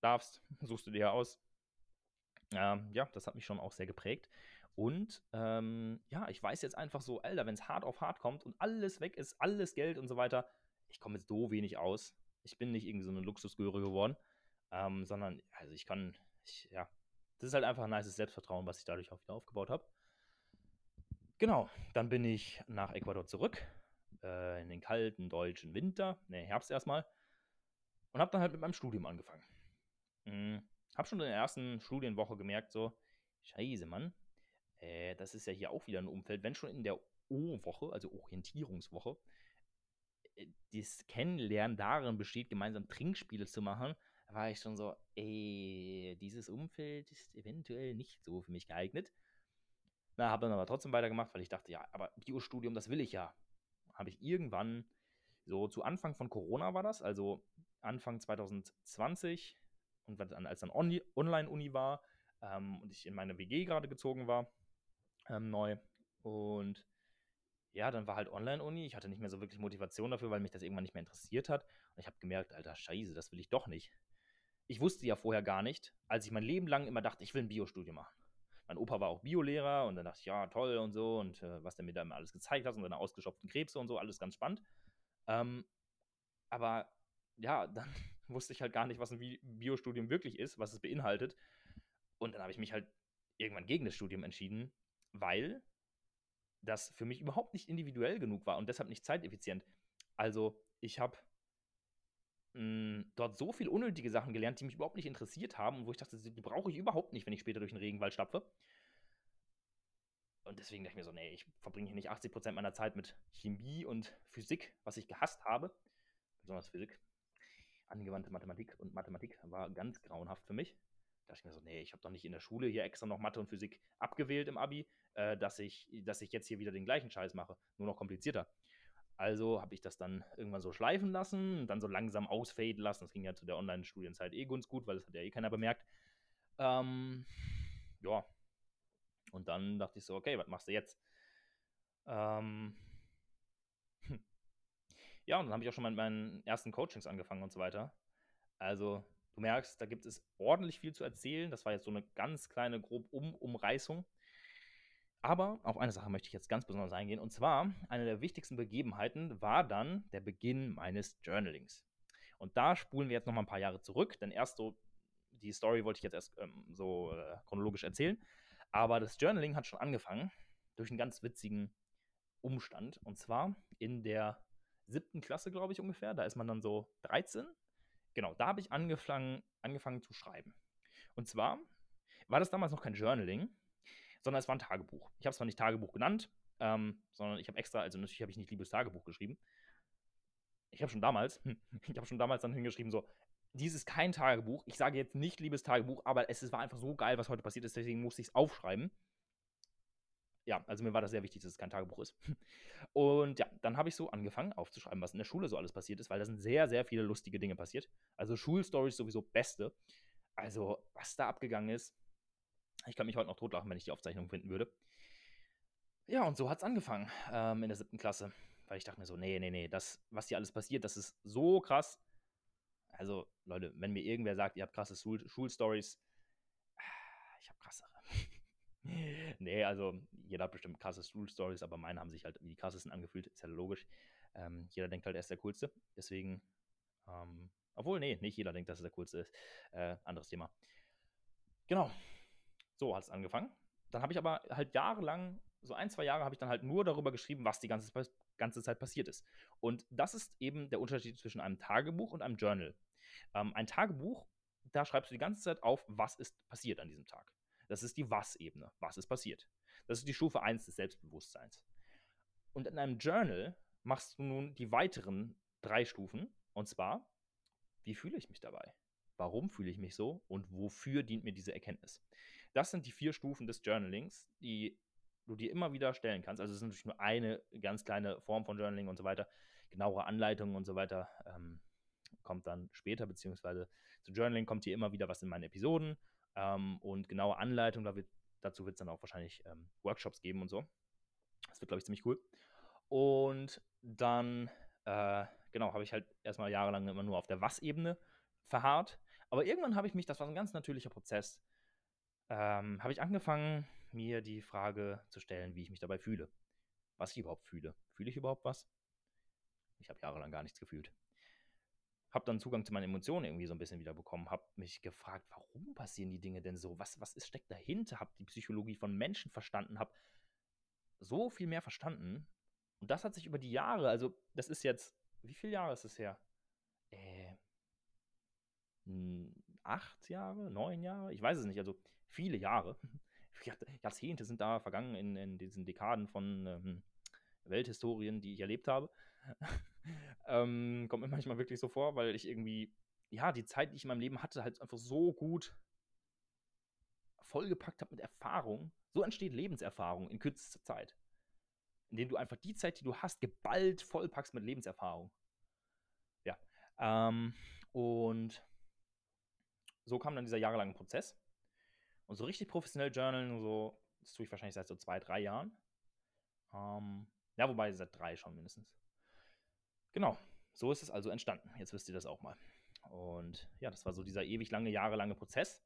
darfst, suchst du dir aus. Ähm, ja, das hat mich schon auch sehr geprägt. Und ähm, ja, ich weiß jetzt einfach so, Alter, wenn es hart auf hart kommt und alles weg ist, alles Geld und so weiter, ich komme jetzt so wenig aus. Ich bin nicht irgendwie so eine Luxusgöre geworden, ähm, sondern, also ich kann, ich, ja, das ist halt einfach ein nice Selbstvertrauen, was ich dadurch auch wieder aufgebaut habe. Genau, dann bin ich nach Ecuador zurück, äh, in den kalten deutschen Winter, ne, Herbst erstmal, und habe dann halt mit meinem Studium angefangen. Mhm. Hab schon in der ersten Studienwoche gemerkt, so, scheiße, Mann, äh, das ist ja hier auch wieder ein Umfeld, wenn schon in der O-Woche, also Orientierungswoche, äh, das Kennenlernen darin besteht, gemeinsam Trinkspiele zu machen, war ich schon so, ey, dieses Umfeld ist eventuell nicht so für mich geeignet. Na, habe dann aber trotzdem weitergemacht, weil ich dachte, ja, aber Biostudium, das will ich ja. Habe ich irgendwann, so zu Anfang von Corona war das, also Anfang 2020 und als dann Online-Uni war ähm, und ich in meine WG gerade gezogen war, ähm, neu. Und ja, dann war halt Online-Uni. Ich hatte nicht mehr so wirklich Motivation dafür, weil mich das irgendwann nicht mehr interessiert hat. Und ich habe gemerkt, Alter, scheiße, das will ich doch nicht. Ich wusste ja vorher gar nicht, als ich mein Leben lang immer dachte, ich will ein Biostudium machen. Mein Opa war auch Biolehrer und dann dachte ich, ja, toll und so und äh, was der mir da immer alles gezeigt hat und seine ausgestopften Krebse und so, alles ganz spannend. Ähm, aber ja, dann wusste ich halt gar nicht, was ein Biostudium wirklich ist, was es beinhaltet. Und dann habe ich mich halt irgendwann gegen das Studium entschieden, weil das für mich überhaupt nicht individuell genug war und deshalb nicht zeiteffizient. Also ich habe hm, dort so viel unnötige Sachen gelernt, die mich überhaupt nicht interessiert haben und wo ich dachte, die brauche ich überhaupt nicht, wenn ich später durch den Regenwald stapfe. Und deswegen dachte ich mir so, nee, ich verbringe hier nicht 80% meiner Zeit mit Chemie und Physik, was ich gehasst habe. Besonders Physik. Angewandte Mathematik und Mathematik war ganz grauenhaft für mich. Da dachte ich mir so, nee, ich habe doch nicht in der Schule hier extra noch Mathe und Physik abgewählt im Abi, äh, dass, ich, dass ich jetzt hier wieder den gleichen Scheiß mache, nur noch komplizierter. Also habe ich das dann irgendwann so schleifen lassen und dann so langsam ausfaden lassen. Das ging ja zu der Online-Studienzeit eh ganz gut, weil das hat ja eh keiner bemerkt. Ähm, ja. Und dann dachte ich so, okay, was machst du jetzt? Ähm, hm. Ja, und dann habe ich auch schon mal mit meinen ersten Coachings angefangen und so weiter. Also, du merkst, da gibt es ordentlich viel zu erzählen. Das war jetzt so eine ganz kleine, grob um Umreißung. Aber auf eine Sache möchte ich jetzt ganz besonders eingehen. Und zwar, eine der wichtigsten Begebenheiten war dann der Beginn meines Journalings. Und da spulen wir jetzt noch mal ein paar Jahre zurück, denn erst so, die Story wollte ich jetzt erst ähm, so äh, chronologisch erzählen. Aber das Journaling hat schon angefangen durch einen ganz witzigen Umstand. Und zwar in der siebten Klasse, glaube ich, ungefähr. Da ist man dann so 13. Genau, da habe ich angefangen, angefangen zu schreiben. Und zwar war das damals noch kein Journaling, sondern es war ein Tagebuch. Ich habe es zwar nicht Tagebuch genannt, ähm, sondern ich habe extra, also natürlich habe ich nicht liebes Tagebuch geschrieben. Ich habe schon damals, ich habe schon damals dann hingeschrieben, so, dies ist kein Tagebuch. Ich sage jetzt nicht liebes Tagebuch, aber es war einfach so geil, was heute passiert ist, deswegen musste ich es aufschreiben. Ja, also mir war das sehr wichtig, dass es kein Tagebuch ist. Und ja, dann habe ich so angefangen aufzuschreiben, was in der Schule so alles passiert ist, weil da sind sehr, sehr viele lustige Dinge passiert. Also Schulstories sowieso beste. Also, was da abgegangen ist, ich kann mich heute noch totlachen, wenn ich die Aufzeichnung finden würde. Ja, und so hat es angefangen ähm, in der siebten Klasse. Weil ich dachte mir so, nee, nee, nee, das, was hier alles passiert, das ist so krass. Also, Leute, wenn mir irgendwer sagt, ihr habt krasse Schul Schulstories, ich habe krassere. nee, also jeder hat bestimmt krasse Schulstories, aber meine haben sich halt wie die krassesten angefühlt, ist ja logisch. Ähm, jeder denkt halt, er ist der Coolste. Deswegen, ähm, obwohl, nee, nicht jeder denkt, dass er der Coolste ist. Äh, anderes Thema. Genau, so hat es angefangen. Dann habe ich aber halt jahrelang, so ein, zwei Jahre, habe ich dann halt nur darüber geschrieben, was die ganze, ganze Zeit passiert ist. Und das ist eben der Unterschied zwischen einem Tagebuch und einem Journal. Ähm, ein Tagebuch, da schreibst du die ganze Zeit auf, was ist passiert an diesem Tag. Das ist die Was-Ebene. Was ist passiert? Das ist die Stufe 1 des Selbstbewusstseins. Und in einem Journal machst du nun die weiteren drei Stufen. Und zwar, wie fühle ich mich dabei? Warum fühle ich mich so? Und wofür dient mir diese Erkenntnis? Das sind die vier Stufen des Journalings, die du dir immer wieder stellen kannst. Also es ist natürlich nur eine ganz kleine Form von Journaling und so weiter. Genauere Anleitungen und so weiter ähm, kommt dann später, beziehungsweise zu Journaling kommt hier immer wieder was in meinen Episoden ähm, und genaue Anleitungen, da wird, dazu wird es dann auch wahrscheinlich ähm, Workshops geben und so. Das wird, glaube ich, ziemlich cool. Und dann, äh, genau, habe ich halt erstmal jahrelang immer nur auf der Was-Ebene verharrt. Aber irgendwann habe ich mich, das war ein ganz natürlicher Prozess, ähm, habe ich angefangen, mir die Frage zu stellen, wie ich mich dabei fühle. Was ich überhaupt fühle. Fühle ich überhaupt was? Ich habe jahrelang gar nichts gefühlt. Habe dann Zugang zu meinen Emotionen irgendwie so ein bisschen wieder bekommen. Habe mich gefragt, warum passieren die Dinge denn so? Was, was ist, steckt dahinter? Habe die Psychologie von Menschen verstanden. Habe so viel mehr verstanden. Und das hat sich über die Jahre, also das ist jetzt, wie viele Jahre ist es her? Äh, acht Jahre, neun Jahre, ich weiß es nicht, also viele Jahre, Jahrzehnte sind da vergangen in, in diesen Dekaden von ähm, Welthistorien, die ich erlebt habe. ähm, kommt mir manchmal wirklich so vor, weil ich irgendwie, ja, die Zeit, die ich in meinem Leben hatte, halt einfach so gut vollgepackt habe mit Erfahrung. So entsteht Lebenserfahrung in kürzester Zeit. Indem du einfach die Zeit, die du hast, geballt vollpackst mit Lebenserfahrung. Ja. Ähm, und so kam dann dieser jahrelange Prozess. Und so richtig professionell journalen, so, das tue ich wahrscheinlich seit so zwei, drei Jahren. Ähm, Ja, wobei seit drei schon mindestens. Genau, so ist es also entstanden. Jetzt wisst ihr das auch mal. Und ja, das war so dieser ewig lange, jahrelange Prozess.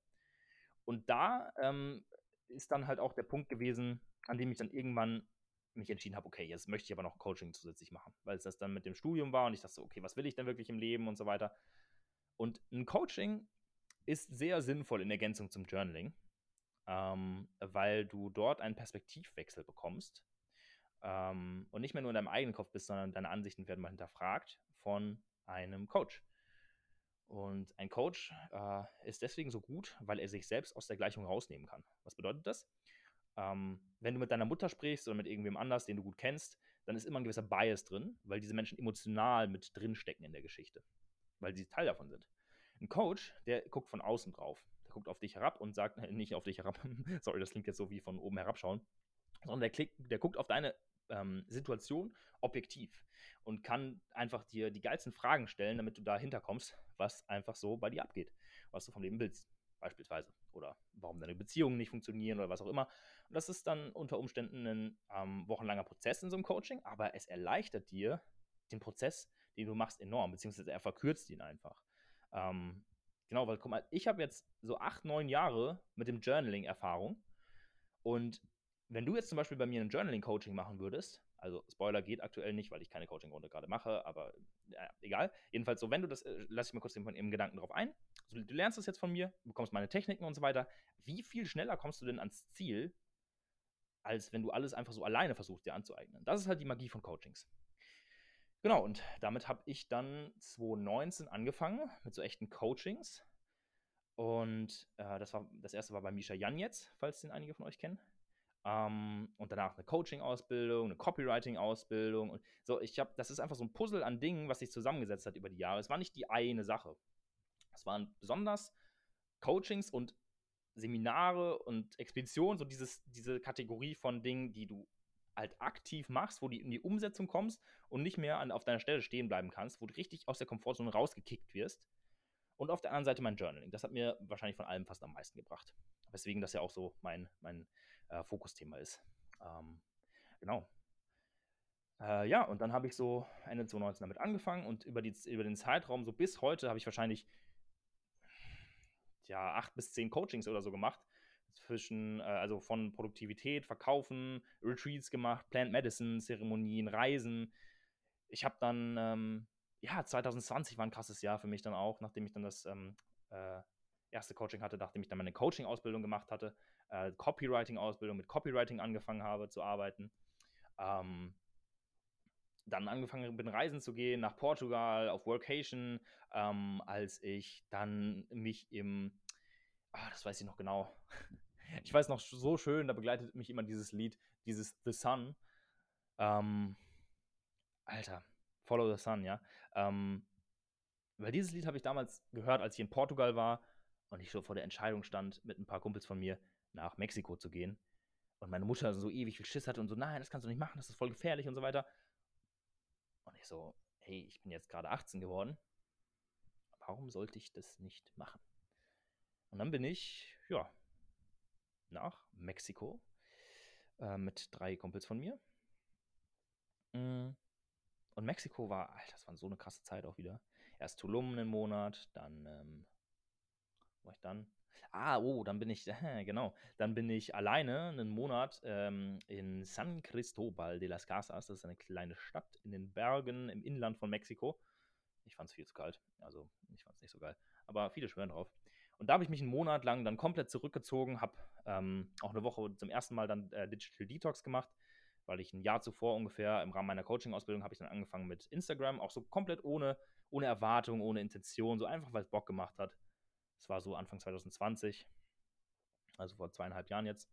Und da ähm, ist dann halt auch der Punkt gewesen, an dem ich dann irgendwann mich entschieden habe, okay, jetzt möchte ich aber noch Coaching zusätzlich machen, weil es das dann mit dem Studium war und ich dachte so, okay, was will ich denn wirklich im Leben und so weiter. Und ein Coaching ist sehr sinnvoll in Ergänzung zum Journaling, ähm, weil du dort einen Perspektivwechsel bekommst ähm, und nicht mehr nur in deinem eigenen Kopf bist, sondern deine Ansichten werden mal hinterfragt von einem Coach. Und ein Coach äh, ist deswegen so gut, weil er sich selbst aus der Gleichung rausnehmen kann. Was bedeutet das? Ähm, wenn du mit deiner Mutter sprichst oder mit irgendwem anders, den du gut kennst, dann ist immer ein gewisser Bias drin, weil diese Menschen emotional mit drinstecken in der Geschichte, weil sie Teil davon sind. Ein Coach, der guckt von außen drauf. Der guckt auf dich herab und sagt, äh, nicht auf dich herab, sorry, das klingt jetzt so wie von oben herabschauen, sondern der, klick, der guckt auf deine ähm, Situation objektiv und kann einfach dir die geilsten Fragen stellen, damit du dahinter kommst, was einfach so bei dir abgeht, was du vom Leben willst, beispielsweise. Oder warum deine Beziehungen nicht funktionieren oder was auch immer. Und das ist dann unter Umständen ein ähm, wochenlanger Prozess in so einem Coaching, aber es erleichtert dir den Prozess, den du machst, enorm, beziehungsweise er verkürzt ihn einfach. Ähm, genau, weil guck mal, ich habe jetzt so acht, neun Jahre mit dem Journaling Erfahrung und wenn du jetzt zum Beispiel bei mir ein Journaling-Coaching machen würdest, also Spoiler geht aktuell nicht, weil ich keine Coaching-Runde gerade mache, aber ja, egal. Jedenfalls so, wenn du das, äh, lass ich mal kurz den, im Gedanken drauf ein. Also, du lernst das jetzt von mir, bekommst meine Techniken und so weiter. Wie viel schneller kommst du denn ans Ziel, als wenn du alles einfach so alleine versuchst, dir anzueignen? Das ist halt die Magie von Coachings. Genau, und damit habe ich dann 2019 angefangen mit so echten Coachings. Und äh, das, war, das erste war bei Misha Jan jetzt, falls den einige von euch kennen. Ähm, und danach eine Coaching-Ausbildung, eine Copywriting-Ausbildung. Und so, ich habe, das ist einfach so ein Puzzle an Dingen, was sich zusammengesetzt hat über die Jahre. Es war nicht die eine Sache. Es waren besonders Coachings und Seminare und Expeditionen, so dieses, diese Kategorie von Dingen, die du halt aktiv machst, wo du in die Umsetzung kommst und nicht mehr an, auf deiner Stelle stehen bleiben kannst, wo du richtig aus der Komfortzone rausgekickt wirst. Und auf der anderen Seite mein Journaling. Das hat mir wahrscheinlich von allem fast am meisten gebracht. Weswegen das ja auch so mein, mein äh, Fokusthema ist. Ähm, genau. Äh, ja, und dann habe ich so Ende 2019 damit angefangen und über, die, über den Zeitraum so bis heute habe ich wahrscheinlich ja, acht bis zehn Coachings oder so gemacht. Zwischen, äh, also von Produktivität, Verkaufen, Retreats gemacht, Plant Medicine, Zeremonien, Reisen. Ich habe dann, ähm, ja, 2020 war ein krasses Jahr für mich dann auch, nachdem ich dann das ähm, äh, erste Coaching hatte, nachdem ich dann meine Coaching-Ausbildung gemacht hatte, äh, Copywriting-Ausbildung mit Copywriting angefangen habe zu arbeiten. Ähm, dann angefangen bin, reisen zu gehen nach Portugal, auf Workation, ähm, als ich dann mich im, ah, das weiß ich noch genau, ich weiß noch so schön, da begleitet mich immer dieses Lied, dieses The Sun. Ähm, Alter, Follow the Sun, ja. Ähm, weil dieses Lied habe ich damals gehört, als ich in Portugal war und ich so vor der Entscheidung stand, mit ein paar Kumpels von mir nach Mexiko zu gehen. Und meine Mutter so ewig viel Schiss hatte und so, nein, das kannst du nicht machen, das ist voll gefährlich und so weiter. Und ich so, hey, ich bin jetzt gerade 18 geworden. Warum sollte ich das nicht machen? Und dann bin ich, ja, nach Mexiko äh, mit drei Kumpels von mir. Mm. Und Mexiko war, Alter, das war so eine krasse Zeit auch wieder. Erst Tulum einen Monat, dann, ähm, wo war ich dann? Ah, oh, dann bin ich, äh, genau, dann bin ich alleine einen Monat ähm, in San Cristobal de las Casas. Das ist eine kleine Stadt in den Bergen im Inland von Mexiko. Ich fand es viel zu kalt. Also, ich fand es nicht so geil. Aber viele schwören drauf. Und da habe ich mich einen Monat lang dann komplett zurückgezogen, habe ähm, auch eine Woche zum ersten Mal dann äh, Digital Detox gemacht, weil ich ein Jahr zuvor ungefähr im Rahmen meiner Coaching-Ausbildung habe ich dann angefangen mit Instagram, auch so komplett ohne, ohne Erwartung, ohne Intention, so einfach, weil es Bock gemacht hat. Das war so Anfang 2020, also vor zweieinhalb Jahren jetzt.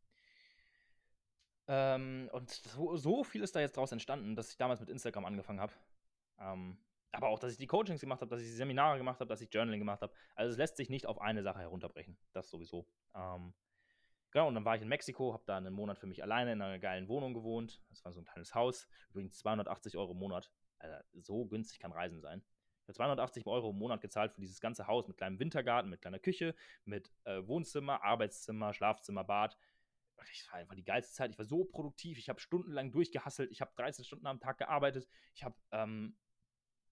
Ähm, und so, so, viel ist da jetzt draus entstanden, dass ich damals mit Instagram angefangen habe. Ähm, aber auch, dass ich die Coachings gemacht habe, dass ich die Seminare gemacht habe, dass ich Journaling gemacht habe. Also es lässt sich nicht auf eine Sache herunterbrechen. Das sowieso. Ähm, genau, und dann war ich in Mexiko, habe da einen Monat für mich alleine in einer geilen Wohnung gewohnt. Das war so ein kleines Haus. Übrigens 280 Euro im Monat. Also so günstig kann Reisen sein. Ich habe 280 Euro im Monat gezahlt für dieses ganze Haus mit kleinem Wintergarten, mit kleiner Küche, mit äh, Wohnzimmer, Arbeitszimmer, Schlafzimmer, Bad. das war einfach die geilste Zeit. Ich war so produktiv. Ich habe stundenlang durchgehasselt. Ich habe 13 Stunden am Tag gearbeitet. Ich habe ähm,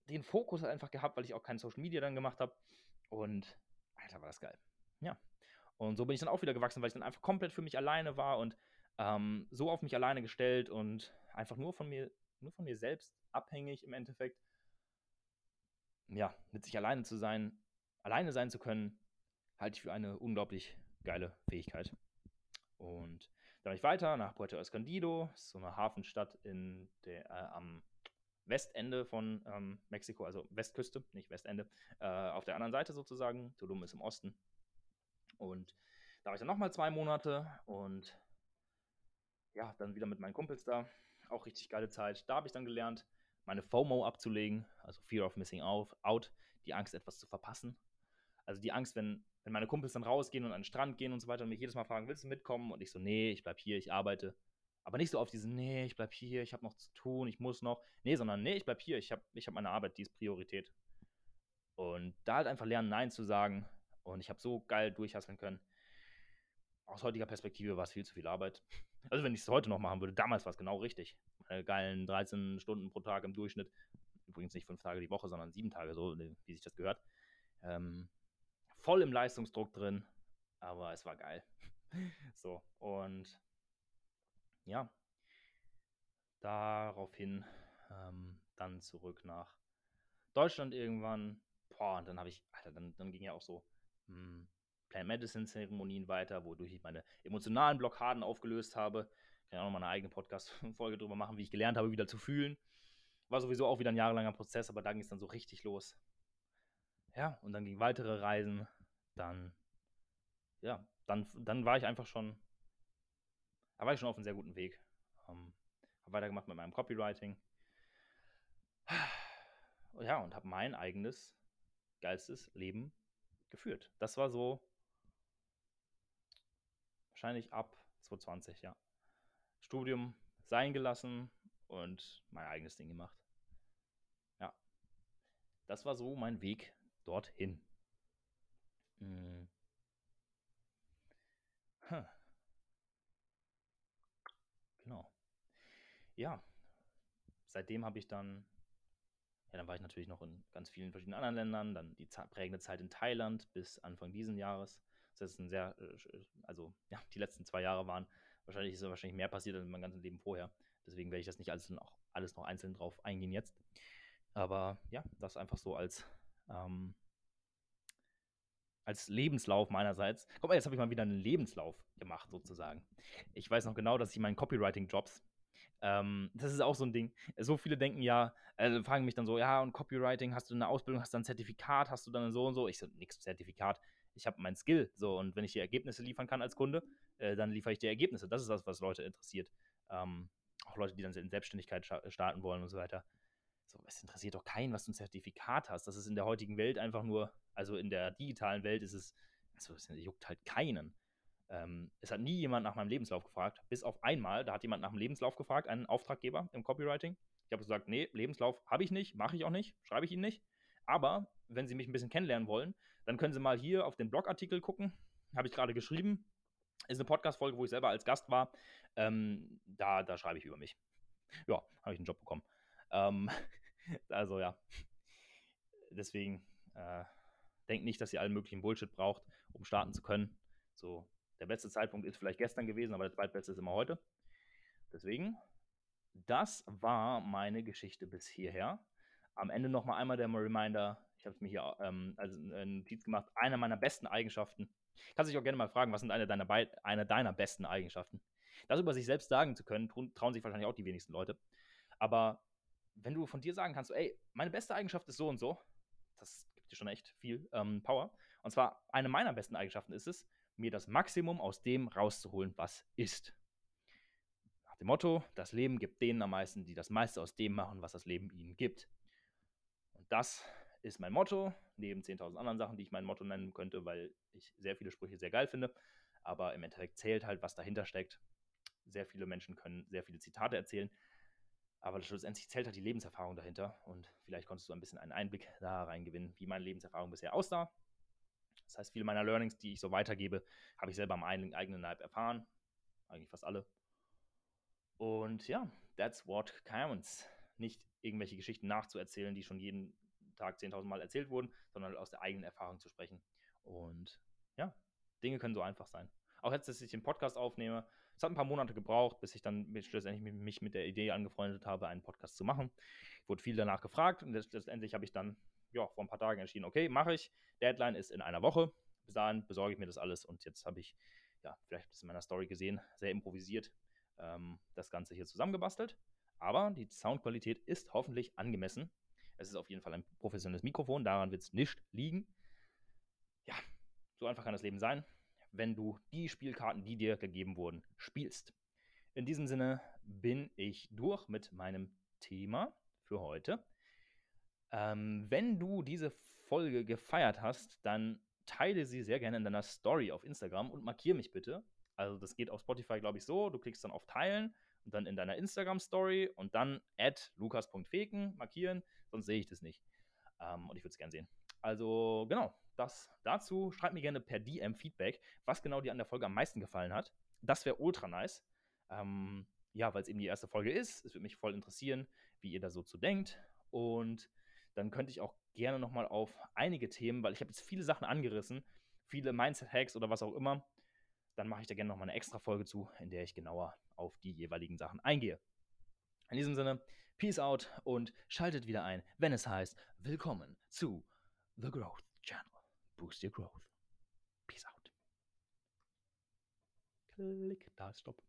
den Fokus einfach gehabt, weil ich auch kein Social Media dann gemacht habe. Und Alter, war das geil. Ja. Und so bin ich dann auch wieder gewachsen, weil ich dann einfach komplett für mich alleine war und ähm, so auf mich alleine gestellt und einfach nur von mir, nur von mir selbst abhängig im Endeffekt. Ja, mit sich alleine zu sein, alleine sein zu können, halte ich für eine unglaublich geile Fähigkeit. Und dann ich weiter nach Puerto Escondido, so eine Hafenstadt in der, äh, am Westende von ähm, Mexiko, also Westküste, nicht Westende, äh, auf der anderen Seite sozusagen. Tulum ist im Osten. Und da war ich dann nochmal zwei Monate und ja, dann wieder mit meinen Kumpels da. Auch richtig geile Zeit. Da habe ich dann gelernt, meine FOMO abzulegen, also Fear of Missing Out, die Angst, etwas zu verpassen. Also die Angst, wenn, wenn meine Kumpels dann rausgehen und an den Strand gehen und so weiter und mich jedes Mal fragen, willst du mitkommen? Und ich so, nee, ich bleib hier, ich arbeite. Aber nicht so auf diesen, nee, ich bleib hier, ich habe noch zu tun, ich muss noch. Nee, sondern nee, ich bleib hier, ich habe ich hab meine Arbeit, die ist Priorität. Und da halt einfach lernen, Nein zu sagen. Und ich habe so geil durchhasseln können. Aus heutiger Perspektive war es viel zu viel Arbeit. Also wenn ich es heute noch machen würde, damals war es genau richtig. Meine geilen 13 Stunden pro Tag im Durchschnitt. Übrigens nicht fünf Tage die Woche, sondern sieben Tage, so wie sich das gehört. Ähm, voll im Leistungsdruck drin, aber es war geil. so, und ja, daraufhin ähm, dann zurück nach Deutschland irgendwann. Boah, und dann habe ich, Alter, dann, dann ging ja auch so mh, hm, Plant Medicine Zeremonien weiter, wodurch ich meine emotionalen Blockaden aufgelöst habe. Kann auch noch mal eine eigene Podcast-Folge drüber machen, wie ich gelernt habe, wieder zu fühlen. War sowieso auch wieder ein jahrelanger Prozess, aber da ging es dann so richtig los. Ja, und dann ging weitere Reisen. Dann, ja, dann, dann war ich einfach schon da war ich schon auf einem sehr guten Weg. Ähm, habe weitergemacht mit meinem Copywriting. Ja, und habe mein eigenes, geilstes Leben geführt. Das war so wahrscheinlich ab 2020, ja. Studium sein gelassen und mein eigenes Ding gemacht. Ja. Das war so mein Weg dorthin. Hm. Huh. Genau. Ja, seitdem habe ich dann, ja, dann war ich natürlich noch in ganz vielen verschiedenen anderen Ländern, dann die prägende Zeit in Thailand bis Anfang diesen Jahres. Das ist ein sehr, äh, also ja, die letzten zwei Jahre waren, wahrscheinlich ist wahrscheinlich mehr passiert als in meinem ganzen Leben vorher. Deswegen werde ich das nicht alles noch, alles noch einzeln drauf eingehen jetzt. Aber ja, das einfach so als, ähm, als Lebenslauf meinerseits. Guck mal, jetzt habe ich mal wieder einen Lebenslauf gemacht, sozusagen. Ich weiß noch genau, dass ich in meinen Copywriting-Jobs, ähm, das ist auch so ein Ding. So viele denken ja, äh, fragen mich dann so, ja, und Copywriting, hast du eine Ausbildung, hast du ein Zertifikat, hast du dann so und so? Ich so, nix Zertifikat. Ich habe mein Skill, so, und wenn ich dir Ergebnisse liefern kann als Kunde, äh, dann liefere ich dir Ergebnisse. Das ist das, was Leute interessiert. Ähm, auch Leute, die dann in Selbstständigkeit starten wollen und so weiter. So, es interessiert doch keinen, was du ein Zertifikat hast. Das ist in der heutigen Welt einfach nur also in der digitalen Welt ist es, also es juckt halt keinen. Ähm, es hat nie jemand nach meinem Lebenslauf gefragt, bis auf einmal, da hat jemand nach dem Lebenslauf gefragt, einen Auftraggeber im Copywriting. Ich habe gesagt, nee, Lebenslauf habe ich nicht, mache ich auch nicht, schreibe ich Ihnen nicht. Aber wenn Sie mich ein bisschen kennenlernen wollen, dann können Sie mal hier auf den Blogartikel gucken. Habe ich gerade geschrieben. Ist eine Podcast-Folge, wo ich selber als Gast war. Ähm, da, da schreibe ich über mich. Ja, habe ich einen Job bekommen. Ähm, also ja. Deswegen, äh, Denkt nicht, dass ihr allen möglichen Bullshit braucht, um starten zu können. So, der beste Zeitpunkt ist vielleicht gestern gewesen, aber der zweitbeste ist immer heute. Deswegen, das war meine Geschichte bis hierher. Am Ende nochmal einmal der Reminder. Ich habe es mir hier ähm, als eine Notiz gemacht. Eine meiner besten Eigenschaften. Kannst dich auch gerne mal fragen, was sind eine deiner, eine deiner besten Eigenschaften? Das über sich selbst sagen zu können, trauen sich wahrscheinlich auch die wenigsten Leute. Aber wenn du von dir sagen kannst, ey, meine beste Eigenschaft ist so und so, das gibt dir schon echt viel ähm, Power. Und zwar eine meiner besten Eigenschaften ist es, mir das Maximum aus dem rauszuholen, was ist. Nach dem Motto, das Leben gibt denen am meisten, die das meiste aus dem machen, was das Leben ihnen gibt. Und das ist mein Motto, neben 10.000 anderen Sachen, die ich mein Motto nennen könnte, weil ich sehr viele Sprüche sehr geil finde. Aber im Endeffekt zählt halt, was dahinter steckt. Sehr viele Menschen können sehr viele Zitate erzählen. Aber schlussendlich zählt halt die Lebenserfahrung dahinter und vielleicht konntest du ein bisschen einen Einblick da rein gewinnen, wie meine Lebenserfahrung bisher aussah. Das heißt, viele meiner Learnings, die ich so weitergebe, habe ich selber am eigenen Leib erfahren. eigentlich fast alle. Und ja, that's what counts. Nicht irgendwelche Geschichten nachzuerzählen, die schon jeden Tag 10.000 Mal erzählt wurden, sondern aus der eigenen Erfahrung zu sprechen. Und ja, Dinge können so einfach sein. Auch jetzt, dass ich den Podcast aufnehme, es hat ein paar Monate gebraucht, bis ich dann schlussendlich mich mit der Idee angefreundet habe, einen Podcast zu machen. Ich wurde viel danach gefragt und letztendlich habe ich dann ja, vor ein paar Tagen entschieden, okay, mache ich. Deadline ist in einer Woche. Bis dahin besorge ich mir das alles und jetzt habe ich, ja, vielleicht ist in meiner Story gesehen, sehr improvisiert ähm, das Ganze hier zusammengebastelt. Aber die Soundqualität ist hoffentlich angemessen. Es ist auf jeden Fall ein professionelles Mikrofon, daran wird es nicht liegen. Ja, so einfach kann das Leben sein, wenn du die Spielkarten, die dir gegeben wurden, spielst. In diesem Sinne bin ich durch mit meinem Thema für heute. Ähm, wenn du diese Folge gefeiert hast, dann teile sie sehr gerne in deiner Story auf Instagram und markiere mich bitte. Also das geht auf Spotify, glaube ich, so. Du klickst dann auf Teilen und dann in deiner Instagram-Story und dann at lukas.feken markieren, sonst sehe ich das nicht. Ähm, und ich würde es gerne sehen. Also genau, das dazu. Schreib mir gerne per DM Feedback, was genau dir an der Folge am meisten gefallen hat. Das wäre ultra nice. Ähm, ja, weil es eben die erste Folge ist. Es würde mich voll interessieren, wie ihr da so zu denkt. Und dann könnte ich auch gerne nochmal auf einige Themen, weil ich habe jetzt viele Sachen angerissen, viele Mindset-Hacks oder was auch immer. Dann mache ich da gerne nochmal eine extra Folge zu, in der ich genauer auf die jeweiligen Sachen eingehe. In diesem Sinne, Peace out und schaltet wieder ein, wenn es heißt, willkommen zu The Growth Channel. Boost your growth. Peace out. Klick, da, stopp.